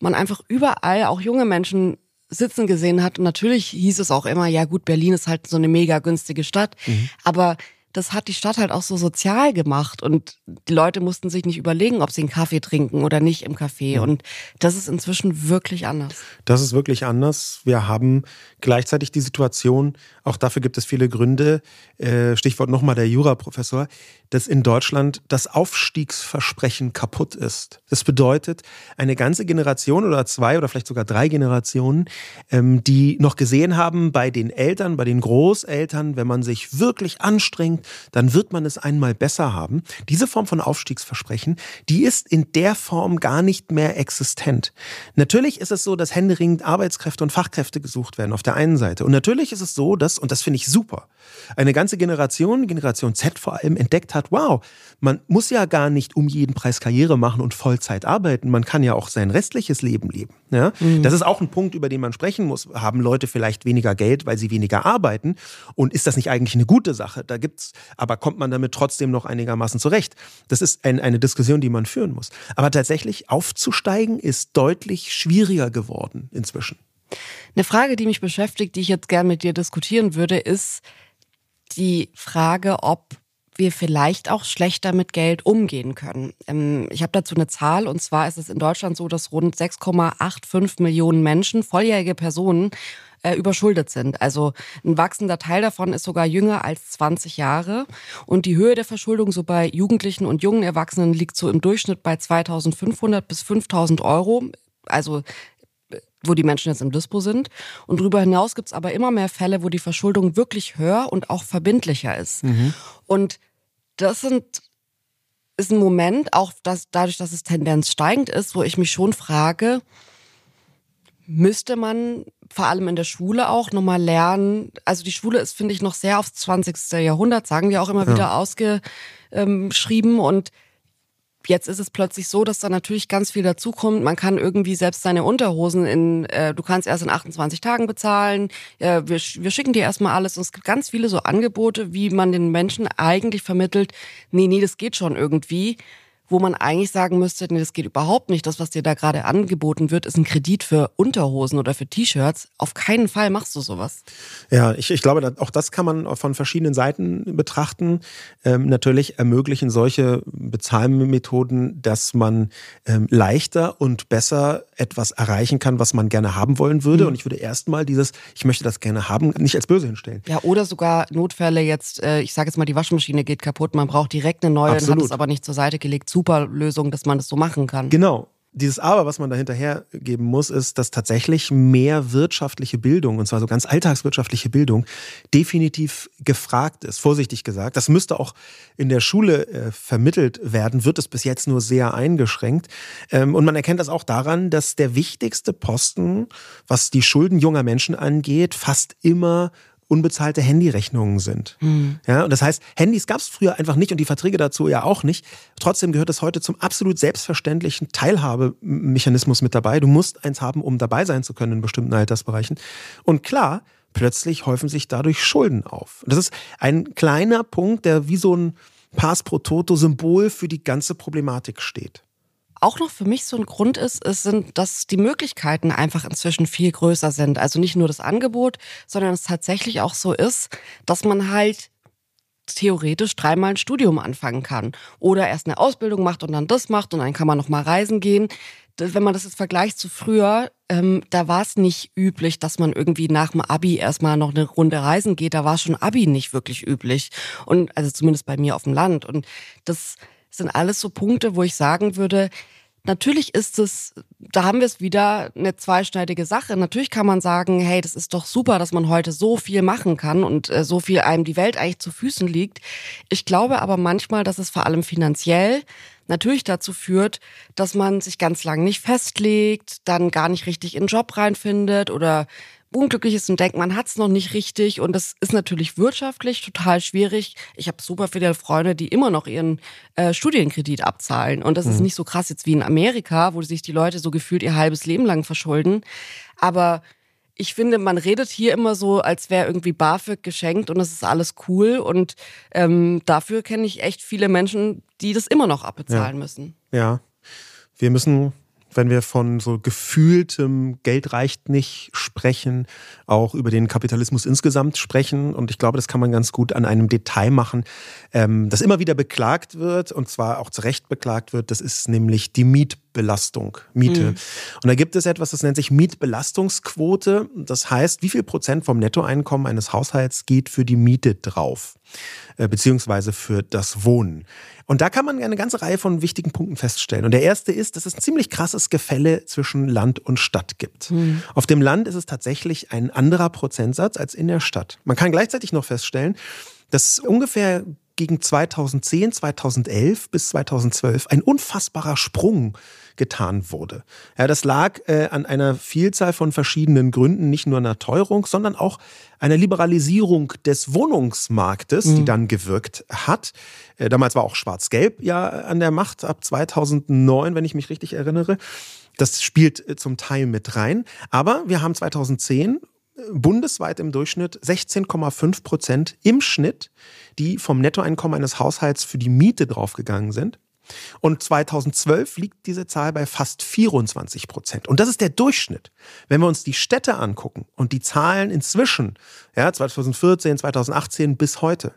man einfach überall auch junge Menschen sitzen gesehen hat. Und natürlich hieß es auch immer, ja gut, Berlin ist halt so eine mega günstige Stadt. Aber das hat die Stadt halt auch so sozial gemacht und die Leute mussten sich nicht überlegen, ob sie einen Kaffee trinken oder nicht im Café. Und das ist inzwischen wirklich anders. Das ist wirklich anders. Wir haben gleichzeitig die Situation, auch dafür gibt es viele Gründe, äh, Stichwort nochmal der Juraprofessor, dass in Deutschland das Aufstiegsversprechen kaputt ist. Das bedeutet, eine ganze Generation oder zwei oder vielleicht sogar drei Generationen, ähm, die noch gesehen haben, bei den Eltern, bei den Großeltern, wenn man sich wirklich anstrengt, dann wird man es einmal besser haben. Diese Form von Aufstiegsversprechen, die ist in der Form gar nicht mehr existent. Natürlich ist es so, dass händeringend Arbeitskräfte und Fachkräfte gesucht werden auf der einen Seite. Und natürlich ist es so, dass, und das finde ich super, eine ganze Generation, Generation Z vor allem, entdeckt hat, wow, man muss ja gar nicht um jeden Preis Karriere machen und Vollzeit arbeiten. Man kann ja auch sein restliches Leben leben. Ja? Das ist auch ein Punkt, über den man sprechen muss. Haben Leute vielleicht weniger Geld, weil sie weniger arbeiten? Und ist das nicht eigentlich eine gute Sache? Da gibt's, aber kommt man damit trotzdem noch einigermaßen zurecht? Das ist ein, eine Diskussion, die man führen muss. Aber tatsächlich aufzusteigen ist deutlich schwieriger geworden inzwischen. Eine Frage, die mich beschäftigt, die ich jetzt gerne mit dir diskutieren würde, ist die Frage, ob wir vielleicht auch schlechter mit Geld umgehen können. Ähm, ich habe dazu eine Zahl und zwar ist es in Deutschland so, dass rund 6,85 Millionen Menschen, volljährige Personen, äh, überschuldet sind. Also ein wachsender Teil davon ist sogar jünger als 20 Jahre. Und die Höhe der Verschuldung so bei Jugendlichen und jungen Erwachsenen liegt so im Durchschnitt bei 2.500 bis 5.000 Euro. Also wo die Menschen jetzt im Dispo sind. Und darüber hinaus gibt es aber immer mehr Fälle, wo die Verschuldung wirklich höher und auch verbindlicher ist. Und das sind, ist ein Moment, auch dass, dadurch, dass es Tendenz steigend ist, wo ich mich schon frage, müsste man vor allem in der Schule auch nochmal lernen. Also die Schule ist, finde ich, noch sehr aufs 20. Jahrhundert, sagen wir auch immer wieder ausgeschrieben. Und jetzt ist es plötzlich so, dass da natürlich ganz viel dazukommt. Man kann irgendwie selbst seine Unterhosen in, äh, du kannst erst in 28 Tagen bezahlen. Äh, wir, wir schicken dir erstmal alles. Und es gibt ganz viele so Angebote, wie man den Menschen eigentlich vermittelt, nee, nee, das geht schon irgendwie wo man eigentlich sagen müsste, nee, das geht überhaupt nicht. Das, was dir da gerade angeboten wird, ist ein Kredit für Unterhosen oder für T-Shirts. Auf keinen Fall machst du sowas. Ja, ich, ich glaube, auch das kann man von verschiedenen Seiten betrachten. Ähm, natürlich ermöglichen solche Bezahlmethoden, dass man ähm, leichter und besser etwas erreichen kann, was man gerne haben wollen würde. Mhm. Und ich würde erstmal dieses, ich möchte das gerne haben, nicht als böse hinstellen. Ja, oder sogar Notfälle jetzt, äh, ich sage jetzt mal, die Waschmaschine geht kaputt, man braucht direkt eine neue, Absolut. hat es aber nicht zur Seite gelegt super Lösung, dass man das so machen kann. Genau. Dieses Aber, was man da hinterher geben muss, ist, dass tatsächlich mehr wirtschaftliche Bildung, und zwar so ganz alltagswirtschaftliche Bildung, definitiv gefragt ist. Vorsichtig gesagt. Das müsste auch in der Schule äh, vermittelt werden, wird es bis jetzt nur sehr eingeschränkt. Ähm, und man erkennt das auch daran, dass der wichtigste Posten, was die Schulden junger Menschen angeht, fast immer unbezahlte Handyrechnungen sind. Mhm. Ja, und das heißt, Handys gab es früher einfach nicht und die Verträge dazu ja auch nicht. Trotzdem gehört es heute zum absolut selbstverständlichen Teilhabemechanismus mit dabei. Du musst eins haben, um dabei sein zu können in bestimmten Altersbereichen. Und klar, plötzlich häufen sich dadurch Schulden auf. Das ist ein kleiner Punkt, der wie so ein Pass pro Toto-Symbol für die ganze Problematik steht auch noch für mich so ein Grund ist, ist sind, dass die Möglichkeiten einfach inzwischen viel größer sind. Also nicht nur das Angebot, sondern es tatsächlich auch so ist, dass man halt theoretisch dreimal ein Studium anfangen kann oder erst eine Ausbildung macht und dann das macht und dann kann man noch mal reisen gehen. Wenn man das jetzt vergleicht zu früher, ähm, da war es nicht üblich, dass man irgendwie nach dem Abi erstmal noch eine Runde reisen geht. Da war schon Abi nicht wirklich üblich und also zumindest bei mir auf dem Land und das sind alles so Punkte, wo ich sagen würde, natürlich ist es, da haben wir es wieder eine zweischneidige Sache. Natürlich kann man sagen, hey, das ist doch super, dass man heute so viel machen kann und äh, so viel einem die Welt eigentlich zu Füßen liegt. Ich glaube aber manchmal, dass es vor allem finanziell natürlich dazu führt, dass man sich ganz lang nicht festlegt, dann gar nicht richtig in den Job reinfindet oder unglücklich ist und denkt, man hat es noch nicht richtig. Und das ist natürlich wirtschaftlich total schwierig. Ich habe super viele Freunde, die immer noch ihren äh, Studienkredit abzahlen. Und das mhm. ist nicht so krass jetzt wie in Amerika, wo sich die Leute so gefühlt ihr halbes Leben lang verschulden. Aber ich finde, man redet hier immer so, als wäre irgendwie BAföG geschenkt und es ist alles cool. Und ähm, dafür kenne ich echt viele Menschen, die das immer noch abbezahlen ja. müssen. Ja, wir müssen wenn wir von so gefühltem Geld reicht nicht sprechen, auch über den Kapitalismus insgesamt sprechen. Und ich glaube, das kann man ganz gut an einem Detail machen, ähm, das immer wieder beklagt wird und zwar auch zu Recht beklagt wird. Das ist nämlich die Mietbelastung, Miete. Mhm. Und da gibt es etwas, das nennt sich Mietbelastungsquote. Das heißt, wie viel Prozent vom Nettoeinkommen eines Haushalts geht für die Miete drauf, äh, beziehungsweise für das Wohnen. Und da kann man eine ganze Reihe von wichtigen Punkten feststellen. Und der erste ist, dass es ein ziemlich krasses Gefälle zwischen Land und Stadt gibt. Mhm. Auf dem Land ist es tatsächlich ein anderer Prozentsatz als in der Stadt. Man kann gleichzeitig noch feststellen, dass ungefähr gegen 2010, 2011 bis 2012 ein unfassbarer Sprung getan wurde. Ja, das lag äh, an einer Vielzahl von verschiedenen Gründen, nicht nur einer Teuerung, sondern auch einer Liberalisierung des Wohnungsmarktes, mhm. die dann gewirkt hat. Äh, damals war auch Schwarz-Gelb ja an der Macht ab 2009, wenn ich mich richtig erinnere. Das spielt äh, zum Teil mit rein. Aber wir haben 2010 äh, bundesweit im Durchschnitt 16,5 Prozent im Schnitt, die vom Nettoeinkommen eines Haushalts für die Miete draufgegangen sind. Und 2012 liegt diese Zahl bei fast 24 Prozent. Und das ist der Durchschnitt. Wenn wir uns die Städte angucken und die Zahlen inzwischen, ja, 2014, 2018 bis heute,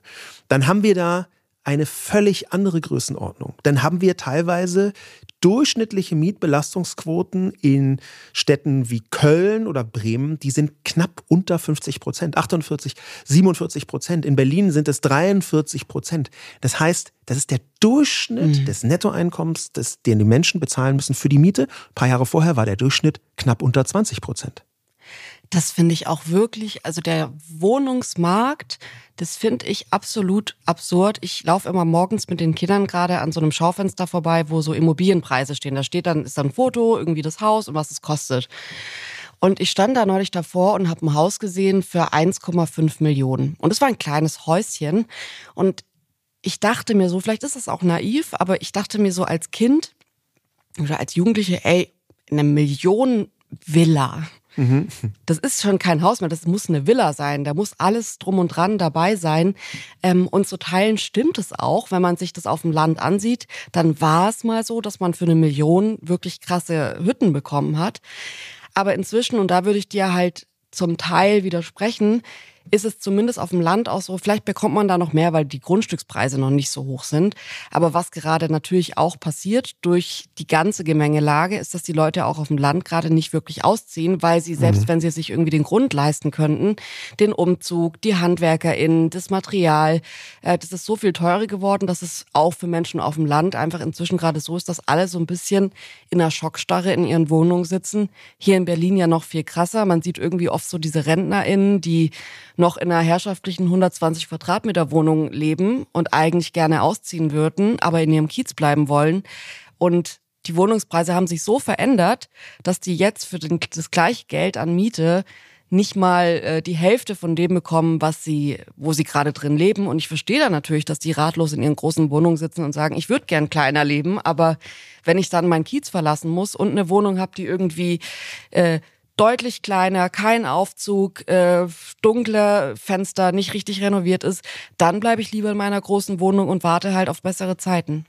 dann haben wir da eine völlig andere Größenordnung. Dann haben wir teilweise durchschnittliche Mietbelastungsquoten in Städten wie Köln oder Bremen, die sind knapp unter 50 Prozent, 48, 47 Prozent. In Berlin sind es 43 Prozent. Das heißt, das ist der Durchschnitt mhm. des Nettoeinkommens, den die Menschen bezahlen müssen für die Miete. Ein paar Jahre vorher war der Durchschnitt knapp unter 20 Prozent. Das finde ich auch wirklich, also der Wohnungsmarkt, das finde ich absolut absurd. Ich laufe immer morgens mit den Kindern gerade an so einem Schaufenster vorbei, wo so Immobilienpreise stehen. Da steht dann, ist dann ein Foto, irgendwie das Haus und was es kostet. Und ich stand da neulich davor und habe ein Haus gesehen für 1,5 Millionen. Und es war ein kleines Häuschen. Und ich dachte mir so, vielleicht ist das auch naiv, aber ich dachte mir so als Kind oder als Jugendliche, ey, eine Million Villa. Mhm. Das ist schon kein Haus mehr, das muss eine Villa sein. Da muss alles drum und dran dabei sein. Ähm, und zu Teilen stimmt es auch, wenn man sich das auf dem Land ansieht. Dann war es mal so, dass man für eine Million wirklich krasse Hütten bekommen hat. Aber inzwischen, und da würde ich dir halt zum Teil widersprechen, ist es zumindest auf dem Land auch so, vielleicht bekommt man da noch mehr, weil die Grundstückspreise noch nicht so hoch sind. Aber was gerade natürlich auch passiert durch die ganze Gemengelage, ist, dass die Leute auch auf dem Land gerade nicht wirklich ausziehen, weil sie, selbst mhm. wenn sie sich irgendwie den Grund leisten könnten, den Umzug, die HandwerkerInnen, das Material, äh, das ist so viel teurer geworden, dass es auch für Menschen auf dem Land einfach inzwischen gerade so ist, dass alle so ein bisschen in einer Schockstarre in ihren Wohnungen sitzen. Hier in Berlin ja noch viel krasser. Man sieht irgendwie oft so diese RentnerInnen, die noch in einer herrschaftlichen 120 Quadratmeter Wohnung leben und eigentlich gerne ausziehen würden, aber in ihrem Kiez bleiben wollen. Und die Wohnungspreise haben sich so verändert, dass die jetzt für den, das gleiche Geld an Miete nicht mal äh, die Hälfte von dem bekommen, was sie, wo sie gerade drin leben. Und ich verstehe da natürlich, dass die ratlos in ihren großen Wohnungen sitzen und sagen, ich würde gern kleiner leben, aber wenn ich dann meinen Kiez verlassen muss und eine Wohnung habe, die irgendwie äh, deutlich kleiner, kein Aufzug, äh, dunkle Fenster, nicht richtig renoviert ist, dann bleibe ich lieber in meiner großen Wohnung und warte halt auf bessere Zeiten.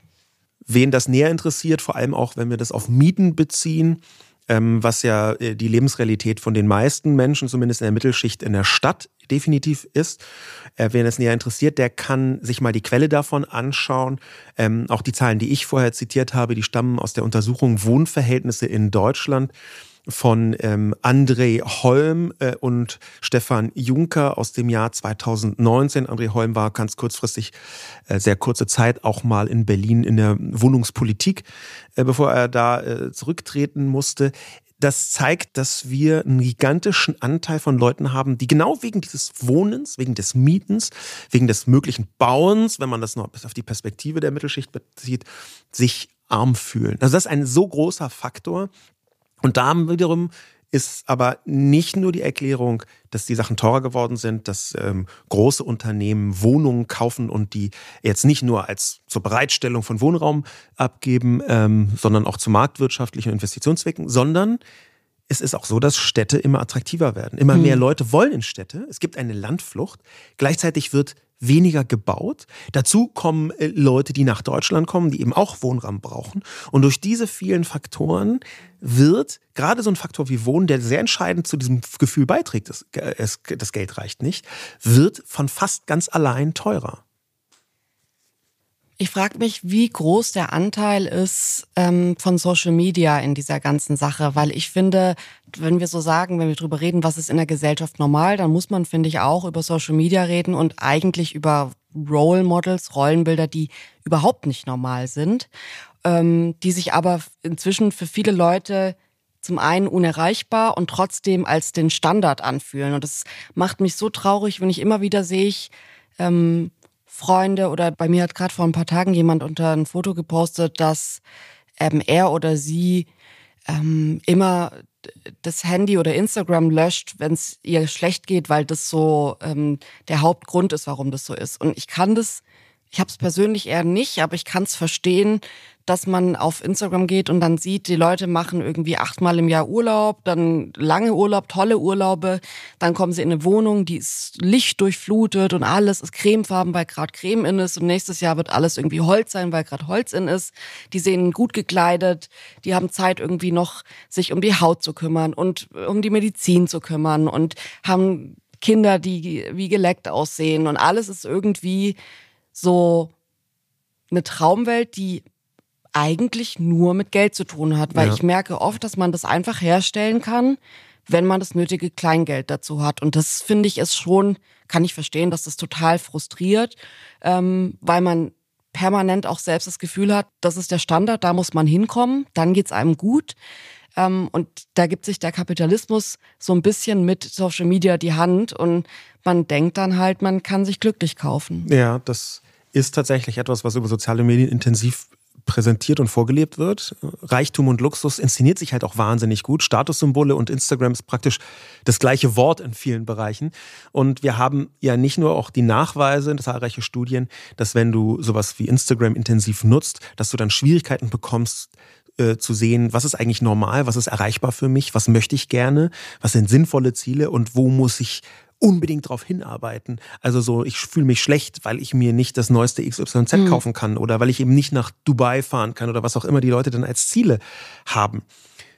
Wen das näher interessiert, vor allem auch, wenn wir das auf Mieten beziehen, ähm, was ja äh, die Lebensrealität von den meisten Menschen, zumindest in der Mittelschicht in der Stadt, definitiv ist. Äh, wen es näher interessiert, der kann sich mal die Quelle davon anschauen. Ähm, auch die Zahlen, die ich vorher zitiert habe, die stammen aus der Untersuchung Wohnverhältnisse in Deutschland von ähm, André Holm äh, und Stefan Juncker aus dem Jahr 2019. André Holm war ganz kurzfristig, äh, sehr kurze Zeit auch mal in Berlin in der Wohnungspolitik, äh, bevor er da äh, zurücktreten musste. Das zeigt, dass wir einen gigantischen Anteil von Leuten haben, die genau wegen dieses Wohnens, wegen des Mietens, wegen des möglichen Bauens, wenn man das noch auf die Perspektive der Mittelschicht bezieht, sich arm fühlen. Also das ist ein so großer Faktor, und da wiederum ist aber nicht nur die Erklärung, dass die Sachen teurer geworden sind, dass ähm, große Unternehmen Wohnungen kaufen und die jetzt nicht nur als zur Bereitstellung von Wohnraum abgeben, ähm, sondern auch zu marktwirtschaftlichen Investitionszwecken, sondern es ist auch so, dass Städte immer attraktiver werden. Immer mehr hm. Leute wollen in Städte. Es gibt eine Landflucht. Gleichzeitig wird weniger gebaut. Dazu kommen äh, Leute, die nach Deutschland kommen, die eben auch Wohnraum brauchen. Und durch diese vielen Faktoren wird gerade so ein Faktor wie Wohnen, der sehr entscheidend zu diesem Gefühl beiträgt, dass das Geld reicht nicht, wird von fast ganz allein teurer. Ich frage mich, wie groß der Anteil ist ähm, von Social Media in dieser ganzen Sache, weil ich finde, wenn wir so sagen, wenn wir drüber reden, was ist in der Gesellschaft normal, dann muss man, finde ich, auch über Social Media reden und eigentlich über Role Models, Rollenbilder, die überhaupt nicht normal sind, ähm, die sich aber inzwischen für viele Leute zum einen unerreichbar und trotzdem als den Standard anfühlen. Und das macht mich so traurig, wenn ich immer wieder sehe, ich ähm, Freunde oder bei mir hat gerade vor ein paar Tagen jemand unter ein Foto gepostet, dass ähm, er oder sie ähm, immer das Handy oder Instagram löscht, wenn es ihr schlecht geht, weil das so ähm, der Hauptgrund ist, warum das so ist. Und ich kann das, ich habe es persönlich eher nicht, aber ich kann es verstehen, dass man auf Instagram geht und dann sieht, die Leute machen irgendwie achtmal im Jahr Urlaub, dann lange Urlaub, tolle Urlaube, dann kommen sie in eine Wohnung, die ist lichtdurchflutet und alles ist cremefarben, weil gerade Creme in ist. Und nächstes Jahr wird alles irgendwie Holz sein, weil gerade Holz in ist. Die sehen gut gekleidet, die haben Zeit irgendwie noch sich um die Haut zu kümmern und um die Medizin zu kümmern und haben Kinder, die wie geleckt aussehen. Und alles ist irgendwie so eine Traumwelt, die eigentlich nur mit Geld zu tun hat, weil ja. ich merke oft, dass man das einfach herstellen kann, wenn man das nötige Kleingeld dazu hat. Und das finde ich ist schon, kann ich verstehen, dass das total frustriert, ähm, weil man permanent auch selbst das Gefühl hat, das ist der Standard, da muss man hinkommen, dann geht's einem gut. Ähm, und da gibt sich der Kapitalismus so ein bisschen mit Social Media die Hand und man denkt dann halt, man kann sich glücklich kaufen. Ja, das ist tatsächlich etwas, was über soziale Medien intensiv präsentiert und vorgelebt wird. Reichtum und Luxus inszeniert sich halt auch wahnsinnig gut. Statussymbole und Instagram ist praktisch das gleiche Wort in vielen Bereichen. Und wir haben ja nicht nur auch die Nachweise, zahlreiche Studien, dass wenn du sowas wie Instagram intensiv nutzt, dass du dann Schwierigkeiten bekommst, äh, zu sehen, was ist eigentlich normal, was ist erreichbar für mich, was möchte ich gerne, was sind sinnvolle Ziele und wo muss ich unbedingt darauf hinarbeiten. Also so, ich fühle mich schlecht, weil ich mir nicht das neueste XYZ mhm. kaufen kann oder weil ich eben nicht nach Dubai fahren kann oder was auch immer die Leute dann als Ziele haben.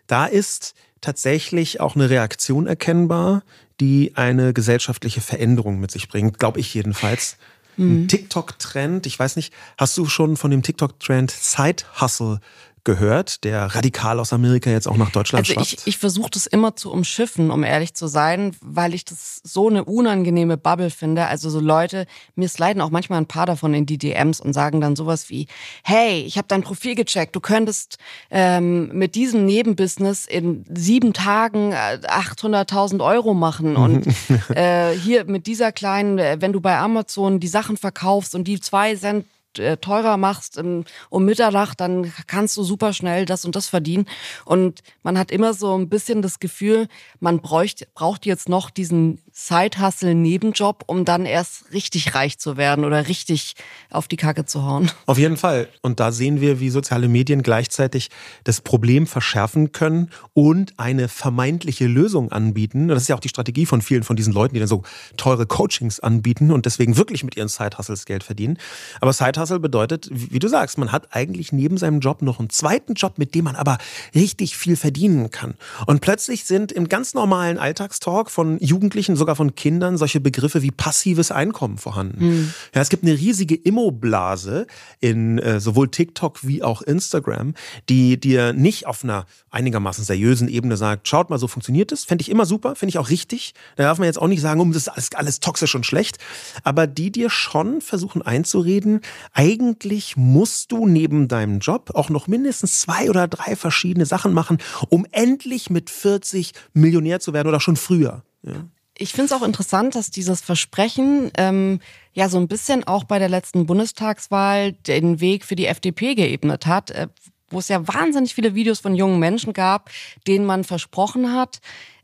Da ist tatsächlich auch eine Reaktion erkennbar, die eine gesellschaftliche Veränderung mit sich bringt, glaube ich jedenfalls. Mhm. Ein TikTok-Trend, ich weiß nicht, hast du schon von dem TikTok-Trend Side Hustle gehört, der radikal aus Amerika jetzt auch nach Deutschland also schwappt? Ich, ich versuche das immer zu umschiffen, um ehrlich zu sein, weil ich das so eine unangenehme Bubble finde. Also so Leute, mir sliden auch manchmal ein paar davon in die DMs und sagen dann sowas wie, hey, ich habe dein Profil gecheckt, du könntest ähm, mit diesem Nebenbusiness in sieben Tagen 800.000 äh, Euro machen und äh, hier mit dieser kleinen, äh, wenn du bei Amazon die Sachen verkaufst und die zwei Cent teurer machst um, um Mitternacht, dann kannst du super schnell das und das verdienen. Und man hat immer so ein bisschen das Gefühl, man bräucht, braucht jetzt noch diesen Side-Hustle-Nebenjob, um dann erst richtig reich zu werden oder richtig auf die Kacke zu hauen. Auf jeden Fall. Und da sehen wir, wie soziale Medien gleichzeitig das Problem verschärfen können und eine vermeintliche Lösung anbieten. Und das ist ja auch die Strategie von vielen von diesen Leuten, die dann so teure Coachings anbieten und deswegen wirklich mit ihren Side-Hustles Geld verdienen. Aber Side-Hustle bedeutet, wie du sagst, man hat eigentlich neben seinem Job noch einen zweiten Job, mit dem man aber richtig viel verdienen kann. Und plötzlich sind im ganz normalen Alltagstalk von Jugendlichen sogar von Kindern solche Begriffe wie passives Einkommen vorhanden. Mhm. Ja, es gibt eine riesige Immoblase in äh, sowohl TikTok wie auch Instagram, die dir nicht auf einer einigermaßen seriösen Ebene sagt, schaut mal, so funktioniert es. Fände ich immer super, finde ich auch richtig. Da darf man jetzt auch nicht sagen, um das ist alles, alles toxisch und schlecht. Aber die dir schon versuchen einzureden, eigentlich musst du neben deinem Job auch noch mindestens zwei oder drei verschiedene Sachen machen, um endlich mit 40 Millionär zu werden oder schon früher. Ja. Ich finde es auch interessant, dass dieses Versprechen ähm, ja so ein bisschen auch bei der letzten Bundestagswahl den Weg für die FDP geebnet hat, äh, wo es ja wahnsinnig viele Videos von jungen Menschen gab, denen man versprochen hat,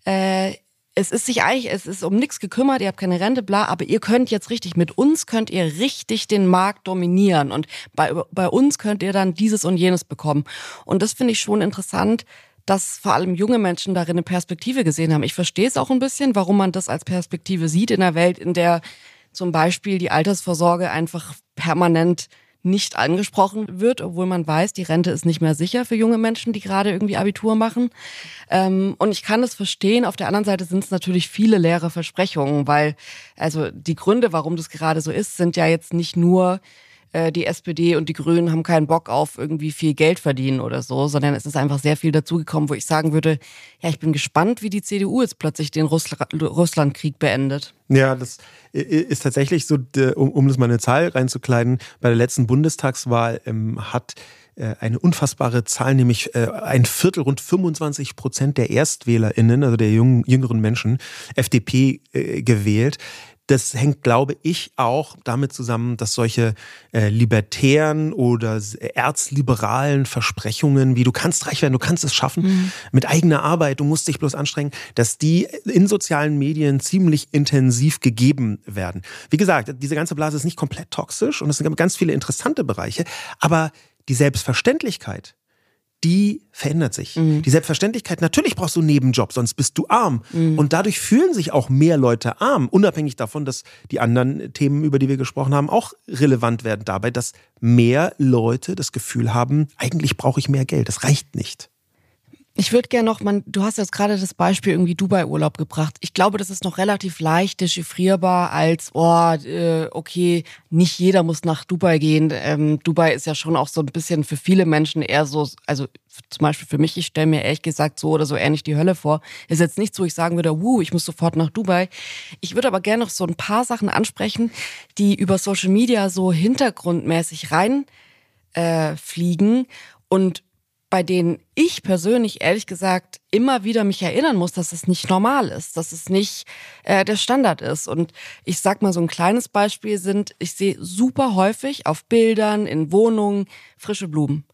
äh, es ist sich eigentlich, es ist um nichts gekümmert, ihr habt keine Rente, bla, aber ihr könnt jetzt richtig, mit uns könnt ihr richtig den Markt dominieren und bei, bei uns könnt ihr dann dieses und jenes bekommen. Und das finde ich schon interessant, dass vor allem junge Menschen darin eine Perspektive gesehen haben. Ich verstehe es auch ein bisschen, warum man das als Perspektive sieht in einer Welt, in der zum Beispiel die Altersvorsorge einfach permanent nicht angesprochen wird, obwohl man weiß, die Rente ist nicht mehr sicher für junge Menschen, die gerade irgendwie Abitur machen. Ähm, und ich kann es verstehen. Auf der anderen Seite sind es natürlich viele leere Versprechungen, weil also die Gründe, warum das gerade so ist, sind ja jetzt nicht nur äh, die SPD und die Grünen haben keinen Bock auf irgendwie viel Geld verdienen oder so, sondern es ist einfach sehr viel dazugekommen, wo ich sagen würde, ja, ich bin gespannt, wie die CDU jetzt plötzlich den Russlandkrieg beendet. Ja, das ist tatsächlich so, um, das mal eine Zahl reinzukleiden, bei der letzten Bundestagswahl ähm, hat äh, eine unfassbare Zahl, nämlich äh, ein Viertel, rund 25 Prozent der ErstwählerInnen, also der jungen, jüngeren Menschen, FDP gewählt das hängt, glaube ich, auch damit zusammen, dass solche äh, libertären oder erzliberalen Versprechungen, wie du kannst reich werden, du kannst es schaffen, mhm. mit eigener Arbeit, du musst dich bloß anstrengen, dass die in sozialen Medien ziemlich intensiv gegeben werden. Wie gesagt, diese ganze Blase ist nicht komplett toxisch und es sind ganz viele interessante Bereiche, aber die Selbstverständlichkeit, die verändert sich. Mhm. Die Selbstverständlichkeit, natürlich brauchst du einen Nebenjob, sonst bist du arm. Mhm. Und dadurch fühlen sich auch mehr Leute arm, unabhängig davon, dass die anderen Themen, über die wir gesprochen haben, auch relevant werden dabei, dass mehr Leute das Gefühl haben, eigentlich brauche ich mehr Geld, das reicht nicht. Ich würde gerne noch, man, du hast jetzt gerade das Beispiel irgendwie Dubai-Urlaub gebracht. Ich glaube, das ist noch relativ leicht dechiffrierbar als, oh, äh, okay, nicht jeder muss nach Dubai gehen. Ähm, Dubai ist ja schon auch so ein bisschen für viele Menschen eher so, also zum Beispiel für mich, ich stelle mir ehrlich gesagt so oder so ähnlich die Hölle vor. Ist jetzt nicht so, ich sagen würde, wuh, ich muss sofort nach Dubai. Ich würde aber gerne noch so ein paar Sachen ansprechen, die über Social Media so hintergrundmäßig rein äh, fliegen und bei denen ich persönlich ehrlich gesagt immer wieder mich erinnern muss, dass es nicht normal ist, dass es nicht äh, der Standard ist. Und ich sag mal so ein kleines Beispiel sind, ich sehe super häufig auf Bildern in Wohnungen frische Blumen.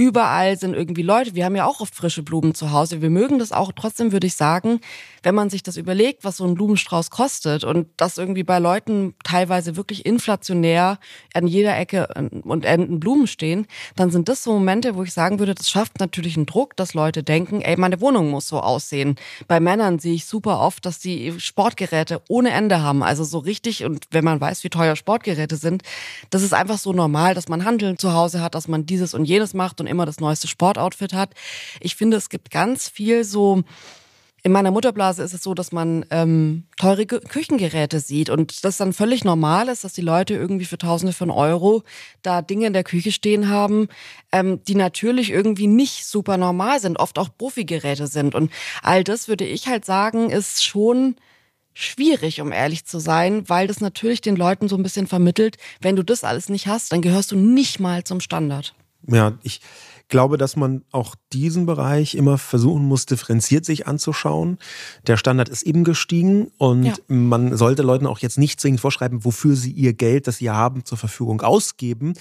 Überall sind irgendwie Leute. Wir haben ja auch oft frische Blumen zu Hause. Wir mögen das auch. Trotzdem würde ich sagen, wenn man sich das überlegt, was so ein Blumenstrauß kostet und das irgendwie bei Leuten teilweise wirklich inflationär an jeder Ecke und Enden Blumen stehen, dann sind das so Momente, wo ich sagen würde, das schafft natürlich einen Druck, dass Leute denken, ey, meine Wohnung muss so aussehen. Bei Männern sehe ich super oft, dass die Sportgeräte ohne Ende haben. Also so richtig, und wenn man weiß, wie teuer Sportgeräte sind, das ist einfach so normal, dass man Handeln zu Hause hat, dass man dieses und jenes macht und immer das neueste Sportoutfit hat. Ich finde, es gibt ganz viel so in meiner Mutterblase ist es so, dass man ähm, teure Küchengeräte sieht und das dann völlig normal ist, dass die Leute irgendwie für Tausende von Euro da Dinge in der Küche stehen haben, ähm, die natürlich irgendwie nicht super normal sind, oft auch Profi-Geräte sind. Und all das würde ich halt sagen, ist schon schwierig, um ehrlich zu sein, weil das natürlich den Leuten so ein bisschen vermittelt, wenn du das alles nicht hast, dann gehörst du nicht mal zum Standard. Ja, ich glaube, dass man auch diesen Bereich immer versuchen muss, differenziert sich anzuschauen. Der Standard ist eben gestiegen und ja. man sollte Leuten auch jetzt nicht zwingend vorschreiben, wofür sie ihr Geld, das sie haben, zur Verfügung ausgeben.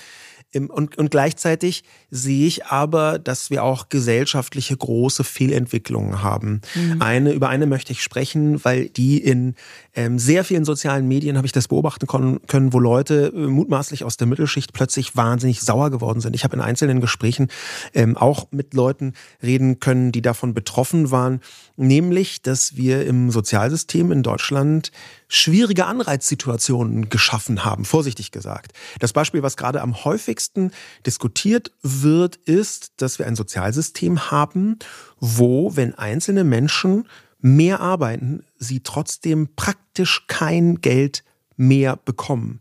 Und, und gleichzeitig sehe ich aber, dass wir auch gesellschaftliche große Fehlentwicklungen haben. Mhm. Eine, über eine möchte ich sprechen, weil die in ähm, sehr vielen sozialen Medien habe ich das beobachten können, wo Leute äh, mutmaßlich aus der Mittelschicht plötzlich wahnsinnig sauer geworden sind. Ich habe in einzelnen Gesprächen ähm, auch mit Leuten reden können, die davon betroffen waren, nämlich, dass wir im Sozialsystem in Deutschland schwierige Anreizsituationen geschaffen haben, vorsichtig gesagt. Das Beispiel, was gerade am häufigsten diskutiert wird, ist, dass wir ein Sozialsystem haben, wo, wenn einzelne Menschen mehr arbeiten, sie trotzdem praktisch kein Geld mehr bekommen.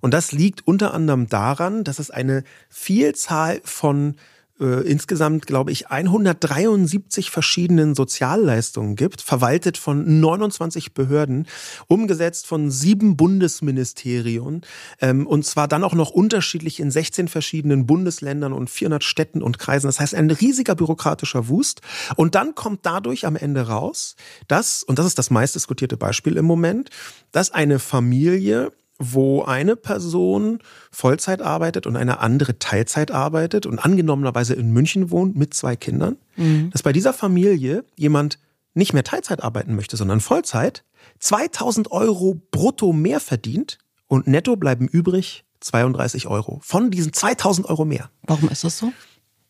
Und das liegt unter anderem daran, dass es eine Vielzahl von äh, insgesamt, glaube ich, 173 verschiedenen Sozialleistungen gibt, verwaltet von 29 Behörden, umgesetzt von sieben Bundesministerien ähm, und zwar dann auch noch unterschiedlich in 16 verschiedenen Bundesländern und 400 Städten und Kreisen. Das heißt, ein riesiger bürokratischer Wust. Und dann kommt dadurch am Ende raus, dass, und das ist das meistdiskutierte Beispiel im Moment, dass eine Familie wo eine Person Vollzeit arbeitet und eine andere Teilzeit arbeitet und angenommenerweise in München wohnt mit zwei Kindern, mhm. dass bei dieser Familie jemand nicht mehr Teilzeit arbeiten möchte, sondern Vollzeit, 2000 Euro brutto mehr verdient und netto bleiben übrig 32 Euro. Von diesen 2000 Euro mehr. Warum ist das so?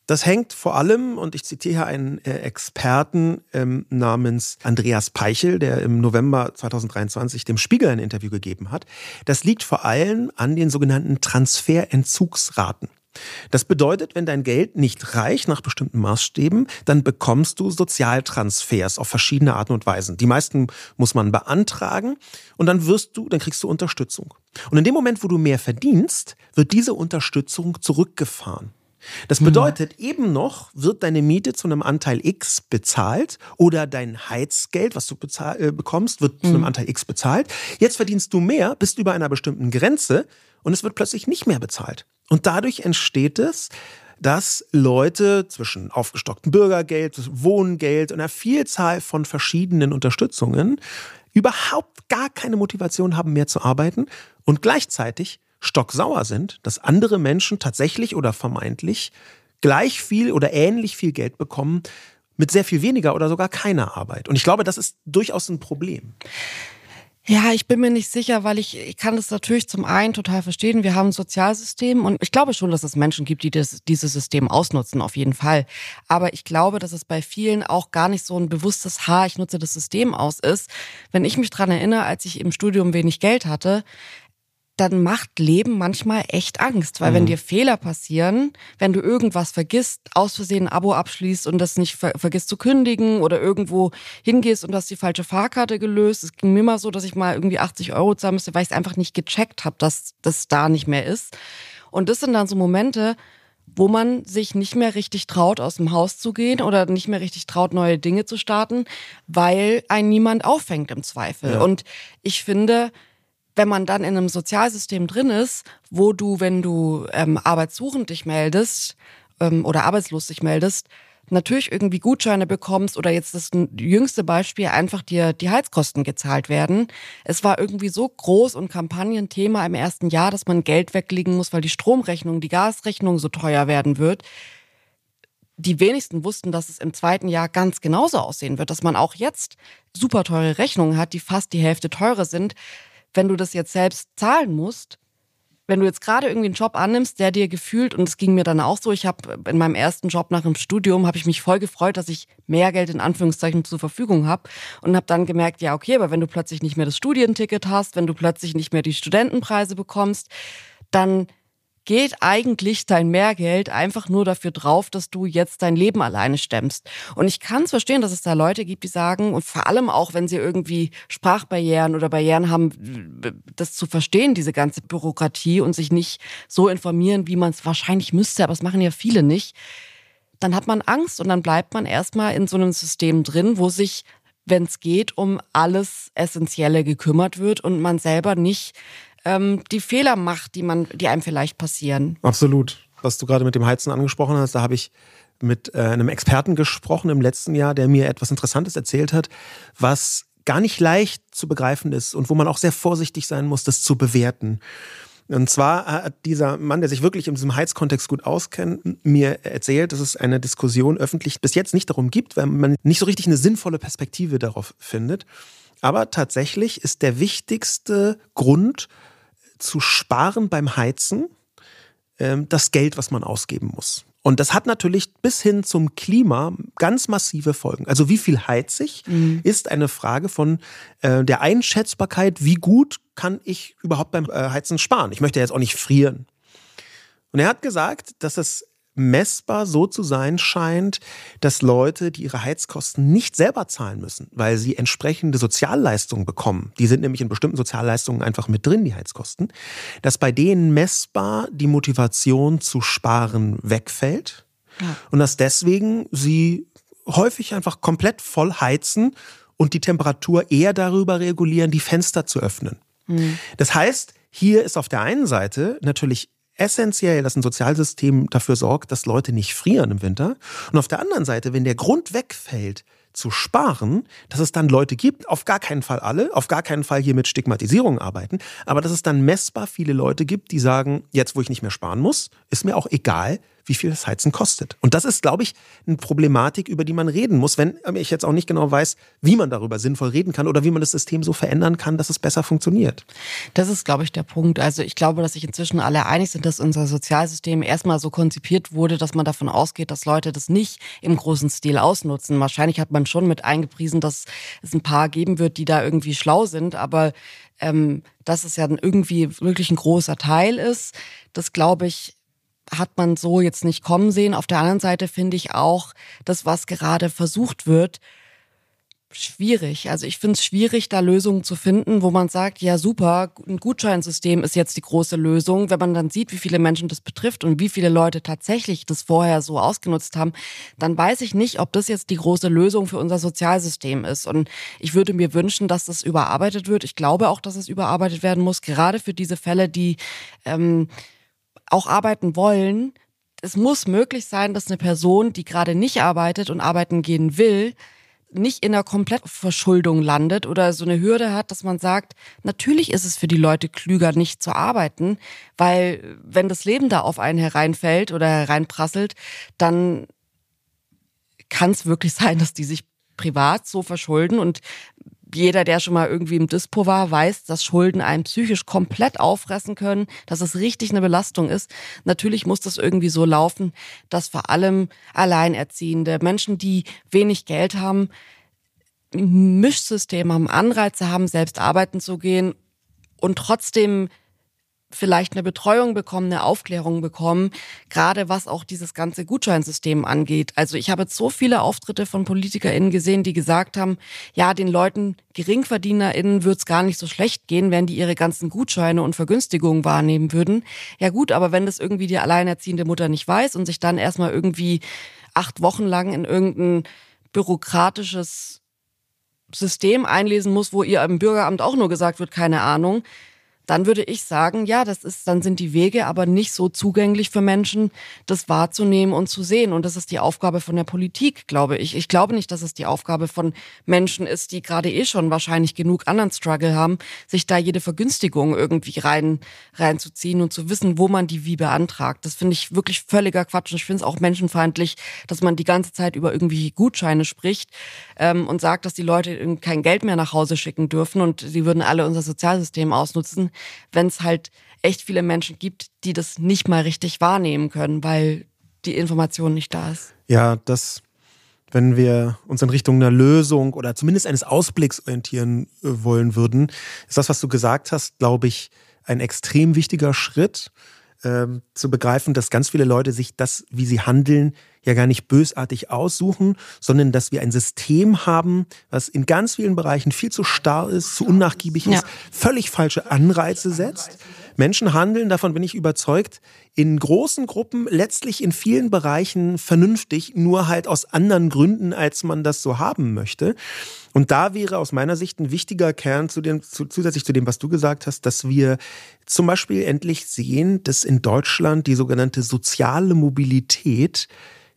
Das hängt vor allem, und ich zitiere hier einen äh, Experten ähm, namens Andreas Peichel, der im November 2023 dem Spiegel ein Interview gegeben hat. Das liegt vor allem an den sogenannten Transferentzugsraten. Das bedeutet, wenn dein Geld nicht reicht nach bestimmten Maßstäben, dann bekommst du Sozialtransfers auf verschiedene Arten und Weisen. Die meisten muss man beantragen und dann wirst du, dann kriegst du Unterstützung. Und in dem Moment, wo du mehr verdienst, wird diese Unterstützung zurückgefahren. Das bedeutet, mhm. eben noch wird deine Miete zu einem Anteil X bezahlt oder dein Heizgeld, was du äh, bekommst, wird mhm. zu einem mhm. Anteil X bezahlt. Jetzt verdienst du mehr, bist über einer bestimmten Grenze und es wird plötzlich nicht mehr bezahlt. Und dadurch entsteht es, dass Leute zwischen aufgestocktem Bürgergeld, Wohngeld und einer Vielzahl von verschiedenen Unterstützungen überhaupt gar keine Motivation haben, mehr zu arbeiten und gleichzeitig stocksauer sind, dass andere Menschen tatsächlich oder vermeintlich gleich viel oder ähnlich viel Geld bekommen mit sehr viel weniger oder sogar keiner Arbeit. Und ich glaube, das ist durchaus ein Problem. Ja, ich bin mir nicht sicher, weil ich, ich kann das natürlich zum einen total verstehen. Wir haben ein Sozialsystem und ich glaube schon, dass es Menschen gibt, die das, dieses System ausnutzen, auf jeden Fall. Aber ich glaube, dass es bei vielen auch gar nicht so ein bewusstes Ha, ich nutze das System aus ist. Wenn ich mich dran erinnere, als ich im Studium wenig Geld hatte, dann macht Leben manchmal echt Angst, weil mhm. wenn dir Fehler passieren, wenn du irgendwas vergisst, aus Versehen ein Abo abschließt und das nicht ver vergisst zu kündigen oder irgendwo hingehst und hast die falsche Fahrkarte gelöst. Es ging mir mal so, dass ich mal irgendwie 80 Euro zahlen müsste, weil ich es einfach nicht gecheckt habe, dass das da nicht mehr ist. Und das sind dann so Momente, wo man sich nicht mehr richtig traut, aus dem Haus zu gehen oder nicht mehr richtig traut, neue Dinge zu starten, weil ein niemand auffängt im Zweifel. Ja. Und ich finde, wenn man dann in einem Sozialsystem drin ist, wo du, wenn du ähm, arbeitssuchend dich meldest, ähm, oder arbeitslos dich meldest, natürlich irgendwie Gutscheine bekommst oder jetzt das jüngste Beispiel einfach dir die Heizkosten gezahlt werden. Es war irgendwie so groß und Kampagnenthema im ersten Jahr, dass man Geld weglegen muss, weil die Stromrechnung, die Gasrechnung so teuer werden wird. Die wenigsten wussten, dass es im zweiten Jahr ganz genauso aussehen wird, dass man auch jetzt super teure Rechnungen hat, die fast die Hälfte teurer sind. Wenn du das jetzt selbst zahlen musst, wenn du jetzt gerade irgendwie einen Job annimmst, der dir gefühlt, und es ging mir dann auch so, ich habe in meinem ersten Job nach dem Studium, habe ich mich voll gefreut, dass ich mehr Geld in Anführungszeichen zur Verfügung habe und habe dann gemerkt, ja, okay, aber wenn du plötzlich nicht mehr das Studienticket hast, wenn du plötzlich nicht mehr die Studentenpreise bekommst, dann geht eigentlich dein Mehrgeld einfach nur dafür drauf, dass du jetzt dein Leben alleine stemmst. Und ich kann es verstehen, dass es da Leute gibt, die sagen, und vor allem auch, wenn sie irgendwie Sprachbarrieren oder Barrieren haben, das zu verstehen, diese ganze Bürokratie und sich nicht so informieren, wie man es wahrscheinlich müsste, aber das machen ja viele nicht, dann hat man Angst und dann bleibt man erstmal in so einem System drin, wo sich wenn es geht, um alles Essentielle gekümmert wird und man selber nicht ähm, die Fehler macht, die man, die einem vielleicht passieren. Absolut. Was du gerade mit dem Heizen angesprochen hast, da habe ich mit äh, einem Experten gesprochen im letzten Jahr, der mir etwas Interessantes erzählt hat, was gar nicht leicht zu begreifen ist und wo man auch sehr vorsichtig sein muss, das zu bewerten. Und zwar hat dieser Mann, der sich wirklich in diesem Heizkontext gut auskennt, mir erzählt, dass es eine Diskussion öffentlich bis jetzt nicht darum gibt, weil man nicht so richtig eine sinnvolle Perspektive darauf findet. Aber tatsächlich ist der wichtigste Grund, zu sparen beim Heizen ähm, das Geld, was man ausgeben muss. Und das hat natürlich bis hin zum Klima ganz massive Folgen. Also wie viel heiz ich, mhm. ist eine Frage von äh, der Einschätzbarkeit, wie gut kann ich überhaupt beim äh, Heizen sparen. Ich möchte jetzt auch nicht frieren. Und er hat gesagt, dass es messbar so zu sein scheint, dass Leute, die ihre Heizkosten nicht selber zahlen müssen, weil sie entsprechende Sozialleistungen bekommen, die sind nämlich in bestimmten Sozialleistungen einfach mit drin, die Heizkosten, dass bei denen messbar die Motivation zu sparen wegfällt ja. und dass deswegen sie häufig einfach komplett voll heizen und die Temperatur eher darüber regulieren, die Fenster zu öffnen. Mhm. Das heißt, hier ist auf der einen Seite natürlich essentiell, dass ein Sozialsystem dafür sorgt, dass Leute nicht frieren im Winter. Und auf der anderen Seite, wenn der Grund wegfällt, zu sparen, dass es dann Leute gibt, auf gar keinen Fall alle, auf gar keinen Fall hier mit Stigmatisierung arbeiten, aber dass es dann messbar viele Leute gibt, die sagen, jetzt wo ich nicht mehr sparen muss, ist mir auch egal, wie viel das Heizen kostet. Und das ist, glaube ich, eine Problematik, über die man reden muss, wenn ich jetzt auch nicht genau weiß, wie man darüber sinnvoll reden kann oder wie man das System so verändern kann, dass es besser funktioniert. Das ist, glaube ich, der Punkt. Also ich glaube, dass sich inzwischen alle einig sind, dass unser Sozialsystem erstmal so konzipiert wurde, dass man davon ausgeht, dass Leute das nicht im großen Stil ausnutzen. Wahrscheinlich hat man schon mit eingepriesen, dass es ein paar geben wird, die da irgendwie schlau sind, aber ähm, dass es ja dann irgendwie wirklich ein großer Teil ist, das glaube ich, hat man so jetzt nicht kommen sehen. Auf der anderen Seite finde ich auch das, was gerade versucht wird, schwierig. Also ich finde es schwierig, da Lösungen zu finden, wo man sagt, ja super, ein Gutscheinsystem ist jetzt die große Lösung. Wenn man dann sieht, wie viele Menschen das betrifft und wie viele Leute tatsächlich das vorher so ausgenutzt haben, dann weiß ich nicht, ob das jetzt die große Lösung für unser Sozialsystem ist. Und ich würde mir wünschen, dass das überarbeitet wird. Ich glaube auch, dass es überarbeitet werden muss, gerade für diese Fälle, die ähm, auch arbeiten wollen, es muss möglich sein, dass eine Person, die gerade nicht arbeitet und arbeiten gehen will, nicht in einer Komplettverschuldung landet oder so eine Hürde hat, dass man sagt, natürlich ist es für die Leute klüger, nicht zu arbeiten, weil wenn das Leben da auf einen hereinfällt oder hereinprasselt, dann kann es wirklich sein, dass die sich privat so verschulden und jeder, der schon mal irgendwie im Dispo war, weiß, dass Schulden einen psychisch komplett auffressen können, dass es richtig eine Belastung ist. Natürlich muss das irgendwie so laufen, dass vor allem Alleinerziehende, Menschen, die wenig Geld haben, Mischsysteme haben, Anreize haben, selbst arbeiten zu gehen und trotzdem vielleicht eine Betreuung bekommen, eine Aufklärung bekommen, gerade was auch dieses ganze Gutscheinsystem angeht. Also ich habe jetzt so viele Auftritte von PolitikerInnen gesehen, die gesagt haben, ja, den Leuten, GeringverdienerInnen wird es gar nicht so schlecht gehen, wenn die ihre ganzen Gutscheine und Vergünstigungen wahrnehmen würden. Ja gut, aber wenn das irgendwie die alleinerziehende Mutter nicht weiß und sich dann erstmal irgendwie acht Wochen lang in irgendein bürokratisches System einlesen muss, wo ihr im Bürgeramt auch nur gesagt wird, keine Ahnung, dann würde ich sagen, ja, das ist, dann sind die Wege aber nicht so zugänglich für Menschen, das wahrzunehmen und zu sehen. Und das ist die Aufgabe von der Politik, glaube ich. Ich glaube nicht, dass es die Aufgabe von Menschen ist, die gerade eh schon wahrscheinlich genug anderen Struggle haben, sich da jede Vergünstigung irgendwie rein, reinzuziehen und zu wissen, wo man die wie beantragt. Das finde ich wirklich völliger Quatsch. Und ich finde es auch menschenfeindlich, dass man die ganze Zeit über irgendwie Gutscheine spricht ähm, und sagt, dass die Leute kein Geld mehr nach Hause schicken dürfen und sie würden alle unser Sozialsystem ausnutzen wenn es halt echt viele Menschen gibt, die das nicht mal richtig wahrnehmen können, weil die Information nicht da ist. Ja, das, wenn wir uns in Richtung einer Lösung oder zumindest eines Ausblicks orientieren äh, wollen würden, ist das, was du gesagt hast, glaube ich, ein extrem wichtiger Schritt, ähm, zu begreifen, dass ganz viele Leute sich das, wie sie handeln, ja gar nicht bösartig aussuchen, sondern dass wir ein System haben, was in ganz vielen Bereichen viel zu starr ist, zu unnachgiebig ist, ja. völlig falsche Anreize setzt. Menschen handeln, davon bin ich überzeugt, in großen Gruppen letztlich in vielen Bereichen vernünftig, nur halt aus anderen Gründen, als man das so haben möchte. Und da wäre aus meiner Sicht ein wichtiger Kern zu dem, zu, zusätzlich zu dem, was du gesagt hast, dass wir zum Beispiel endlich sehen, dass in Deutschland die sogenannte soziale Mobilität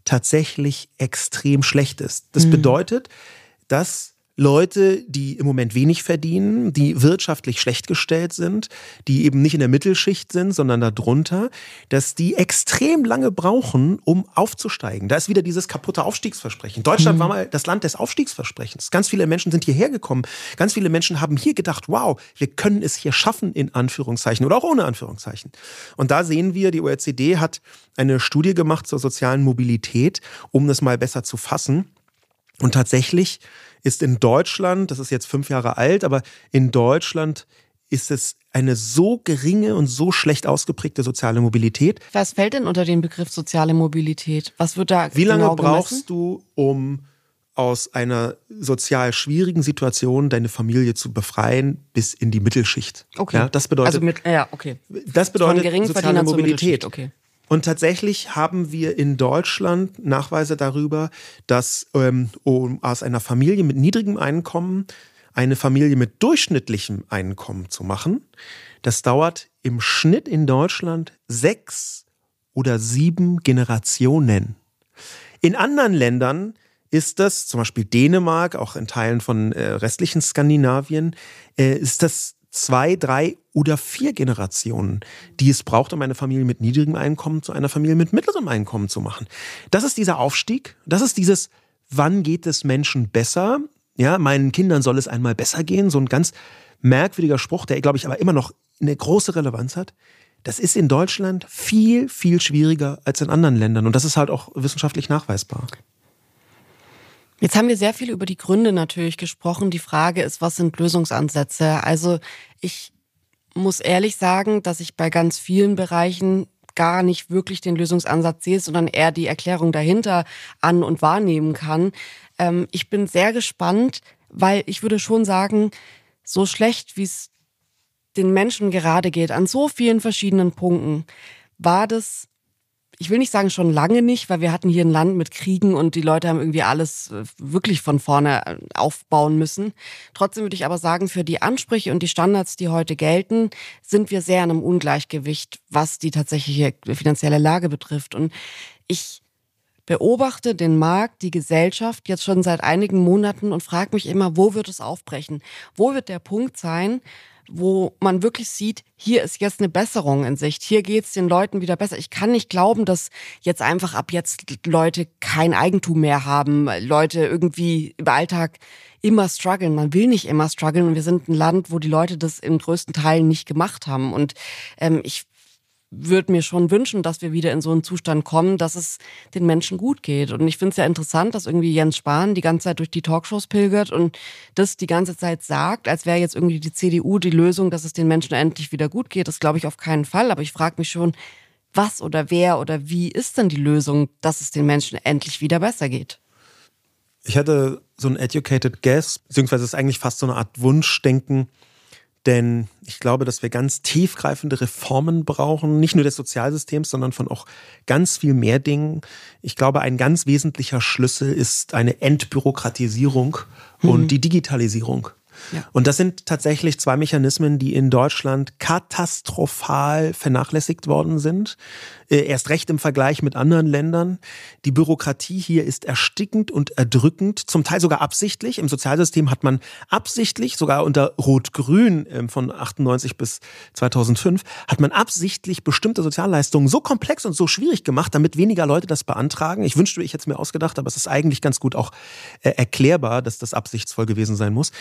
tatsächlich extrem schlecht ist. Das mhm. bedeutet, dass Leute, die im Moment wenig verdienen, die wirtschaftlich schlecht gestellt sind, die eben nicht in der Mittelschicht sind, sondern darunter, dass die extrem lange brauchen, um aufzusteigen. Da ist wieder dieses kaputte Aufstiegsversprechen. Deutschland mhm. war mal das Land des Aufstiegsversprechens. Ganz viele Menschen sind hierher gekommen. Ganz viele Menschen haben hier gedacht, wow, wir können es hier schaffen, in Anführungszeichen oder auch ohne Anführungszeichen. Und da sehen wir, die OECD hat eine Studie gemacht zur sozialen Mobilität, um das mal besser zu fassen. Und tatsächlich ist in Deutschland, das ist jetzt fünf Jahre alt, aber in Deutschland ist es eine so geringe und so schlecht ausgeprägte soziale Mobilität. Was fällt denn unter den Begriff soziale Mobilität? Was wird da Wie lange genau brauchst du, um aus einer sozial schwierigen Situation deine Familie zu befreien bis in die Mittelschicht? Okay. Ja, das bedeutet, also mit, ja, okay. Das bedeutet soziale Mobilität. Okay. Und tatsächlich haben wir in Deutschland Nachweise darüber, dass ähm, aus einer Familie mit niedrigem Einkommen eine Familie mit durchschnittlichem Einkommen zu machen, das dauert im Schnitt in Deutschland sechs oder sieben Generationen. In anderen Ländern ist das, zum Beispiel Dänemark, auch in Teilen von äh, restlichen Skandinavien, äh, ist das zwei, drei oder vier Generationen, die es braucht, um eine Familie mit niedrigem Einkommen zu einer Familie mit mittlerem Einkommen zu machen. Das ist dieser Aufstieg, das ist dieses, wann geht es Menschen besser? Ja, meinen Kindern soll es einmal besser gehen. So ein ganz merkwürdiger Spruch, der, glaube ich, aber immer noch eine große Relevanz hat. Das ist in Deutschland viel, viel schwieriger als in anderen Ländern. Und das ist halt auch wissenschaftlich nachweisbar. Jetzt haben wir sehr viel über die Gründe natürlich gesprochen. Die Frage ist, was sind Lösungsansätze? Also ich muss ehrlich sagen, dass ich bei ganz vielen Bereichen gar nicht wirklich den Lösungsansatz sehe, sondern eher die Erklärung dahinter an und wahrnehmen kann. Ähm, ich bin sehr gespannt, weil ich würde schon sagen, so schlecht wie es den Menschen gerade geht, an so vielen verschiedenen Punkten, war das ich will nicht sagen schon lange nicht, weil wir hatten hier ein Land mit Kriegen und die Leute haben irgendwie alles äh, wirklich von vorne äh, aufbauen müssen. Trotzdem würde ich aber sagen, für die Ansprüche und die Standards, die heute gelten, sind wir sehr in einem Ungleichgewicht, was die tatsächliche finanzielle Lage betrifft. Und ich beobachte den Markt, die Gesellschaft jetzt schon seit einigen Monaten und frage mich immer, wo wird es aufbrechen? Wo wird der Punkt sein, wo man wirklich sieht, hier ist jetzt eine Besserung in Sicht, hier geht's den Leuten wieder besser. Ich kann nicht glauben, dass jetzt einfach ab jetzt Leute kein Eigentum mehr haben, Leute irgendwie im Alltag immer strugglen. Man will nicht immer strugglen und wir sind ein Land, wo die Leute das im größten Teil nicht gemacht haben. Und ähm, ich würde mir schon wünschen, dass wir wieder in so einen Zustand kommen, dass es den Menschen gut geht. Und ich finde es ja interessant, dass irgendwie Jens Spahn die ganze Zeit durch die Talkshows pilgert und das die ganze Zeit sagt, als wäre jetzt irgendwie die CDU die Lösung, dass es den Menschen endlich wieder gut geht. Das glaube ich auf keinen Fall. Aber ich frage mich schon, was oder wer oder wie ist denn die Lösung, dass es den Menschen endlich wieder besser geht? Ich hatte so ein educated guess, beziehungsweise es ist eigentlich fast so eine Art Wunschdenken, denn ich glaube, dass wir ganz tiefgreifende Reformen brauchen, nicht nur des Sozialsystems, sondern von auch ganz viel mehr Dingen. Ich glaube, ein ganz wesentlicher Schlüssel ist eine Entbürokratisierung mhm. und die Digitalisierung. Ja. Und das sind tatsächlich zwei Mechanismen, die in Deutschland katastrophal vernachlässigt worden sind. Äh, erst recht im Vergleich mit anderen Ländern. Die Bürokratie hier ist erstickend und erdrückend, zum Teil sogar absichtlich. Im Sozialsystem hat man absichtlich, sogar unter Rot-Grün ähm, von 98 bis 2005, hat man absichtlich bestimmte Sozialleistungen so komplex und so schwierig gemacht, damit weniger Leute das beantragen. Ich wünschte, ich hätte es mir ausgedacht, aber es ist eigentlich ganz gut auch äh, erklärbar, dass das absichtsvoll gewesen sein muss.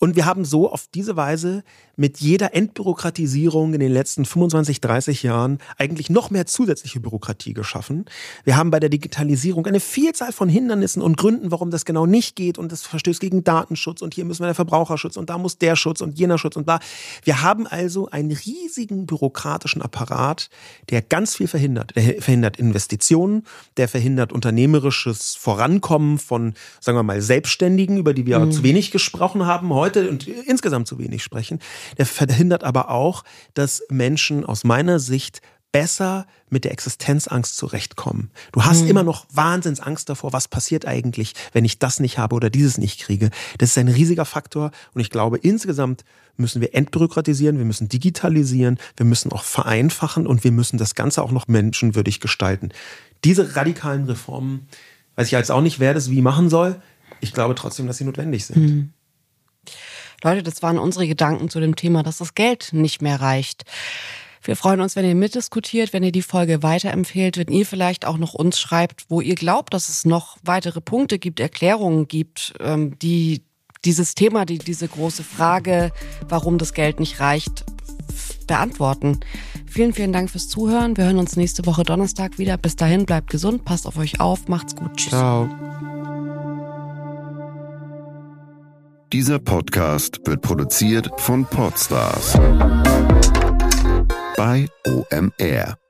Und wir haben so auf diese Weise mit jeder Entbürokratisierung in den letzten 25, 30 Jahren eigentlich noch mehr zusätzliche Bürokratie geschaffen. Wir haben bei der Digitalisierung eine Vielzahl von Hindernissen und Gründen, warum das genau nicht geht und das verstößt gegen Datenschutz und hier müssen wir der Verbraucherschutz und da muss der Schutz und jener Schutz und bla. Wir haben also einen riesigen bürokratischen Apparat, der ganz viel verhindert. Der verhindert Investitionen, der verhindert unternehmerisches Vorankommen von, sagen wir mal, Selbstständigen, über die wir mhm. zu wenig gesprochen haben heute und insgesamt zu wenig sprechen. Der verhindert aber auch, dass Menschen aus meiner Sicht besser mit der Existenzangst zurechtkommen. Du hast mhm. immer noch Wahnsinnsangst davor, was passiert eigentlich, wenn ich das nicht habe oder dieses nicht kriege. Das ist ein riesiger Faktor und ich glaube, insgesamt müssen wir entbürokratisieren, wir müssen digitalisieren, wir müssen auch vereinfachen und wir müssen das Ganze auch noch menschenwürdig gestalten. Diese radikalen Reformen, weiß ich jetzt auch nicht, wer das wie machen soll. Ich glaube trotzdem, dass sie notwendig sind. Mhm. Leute, das waren unsere Gedanken zu dem Thema, dass das Geld nicht mehr reicht. Wir freuen uns, wenn ihr mitdiskutiert, wenn ihr die Folge weiterempfehlt, wenn ihr vielleicht auch noch uns schreibt, wo ihr glaubt, dass es noch weitere Punkte gibt, Erklärungen gibt, ähm, die dieses Thema, die diese große Frage, warum das Geld nicht reicht, beantworten. Vielen, vielen Dank fürs Zuhören. Wir hören uns nächste Woche Donnerstag wieder. Bis dahin, bleibt gesund, passt auf euch auf, macht's gut. Tschüss. Ciao. Dieser Podcast wird produziert von Podstars bei OMR.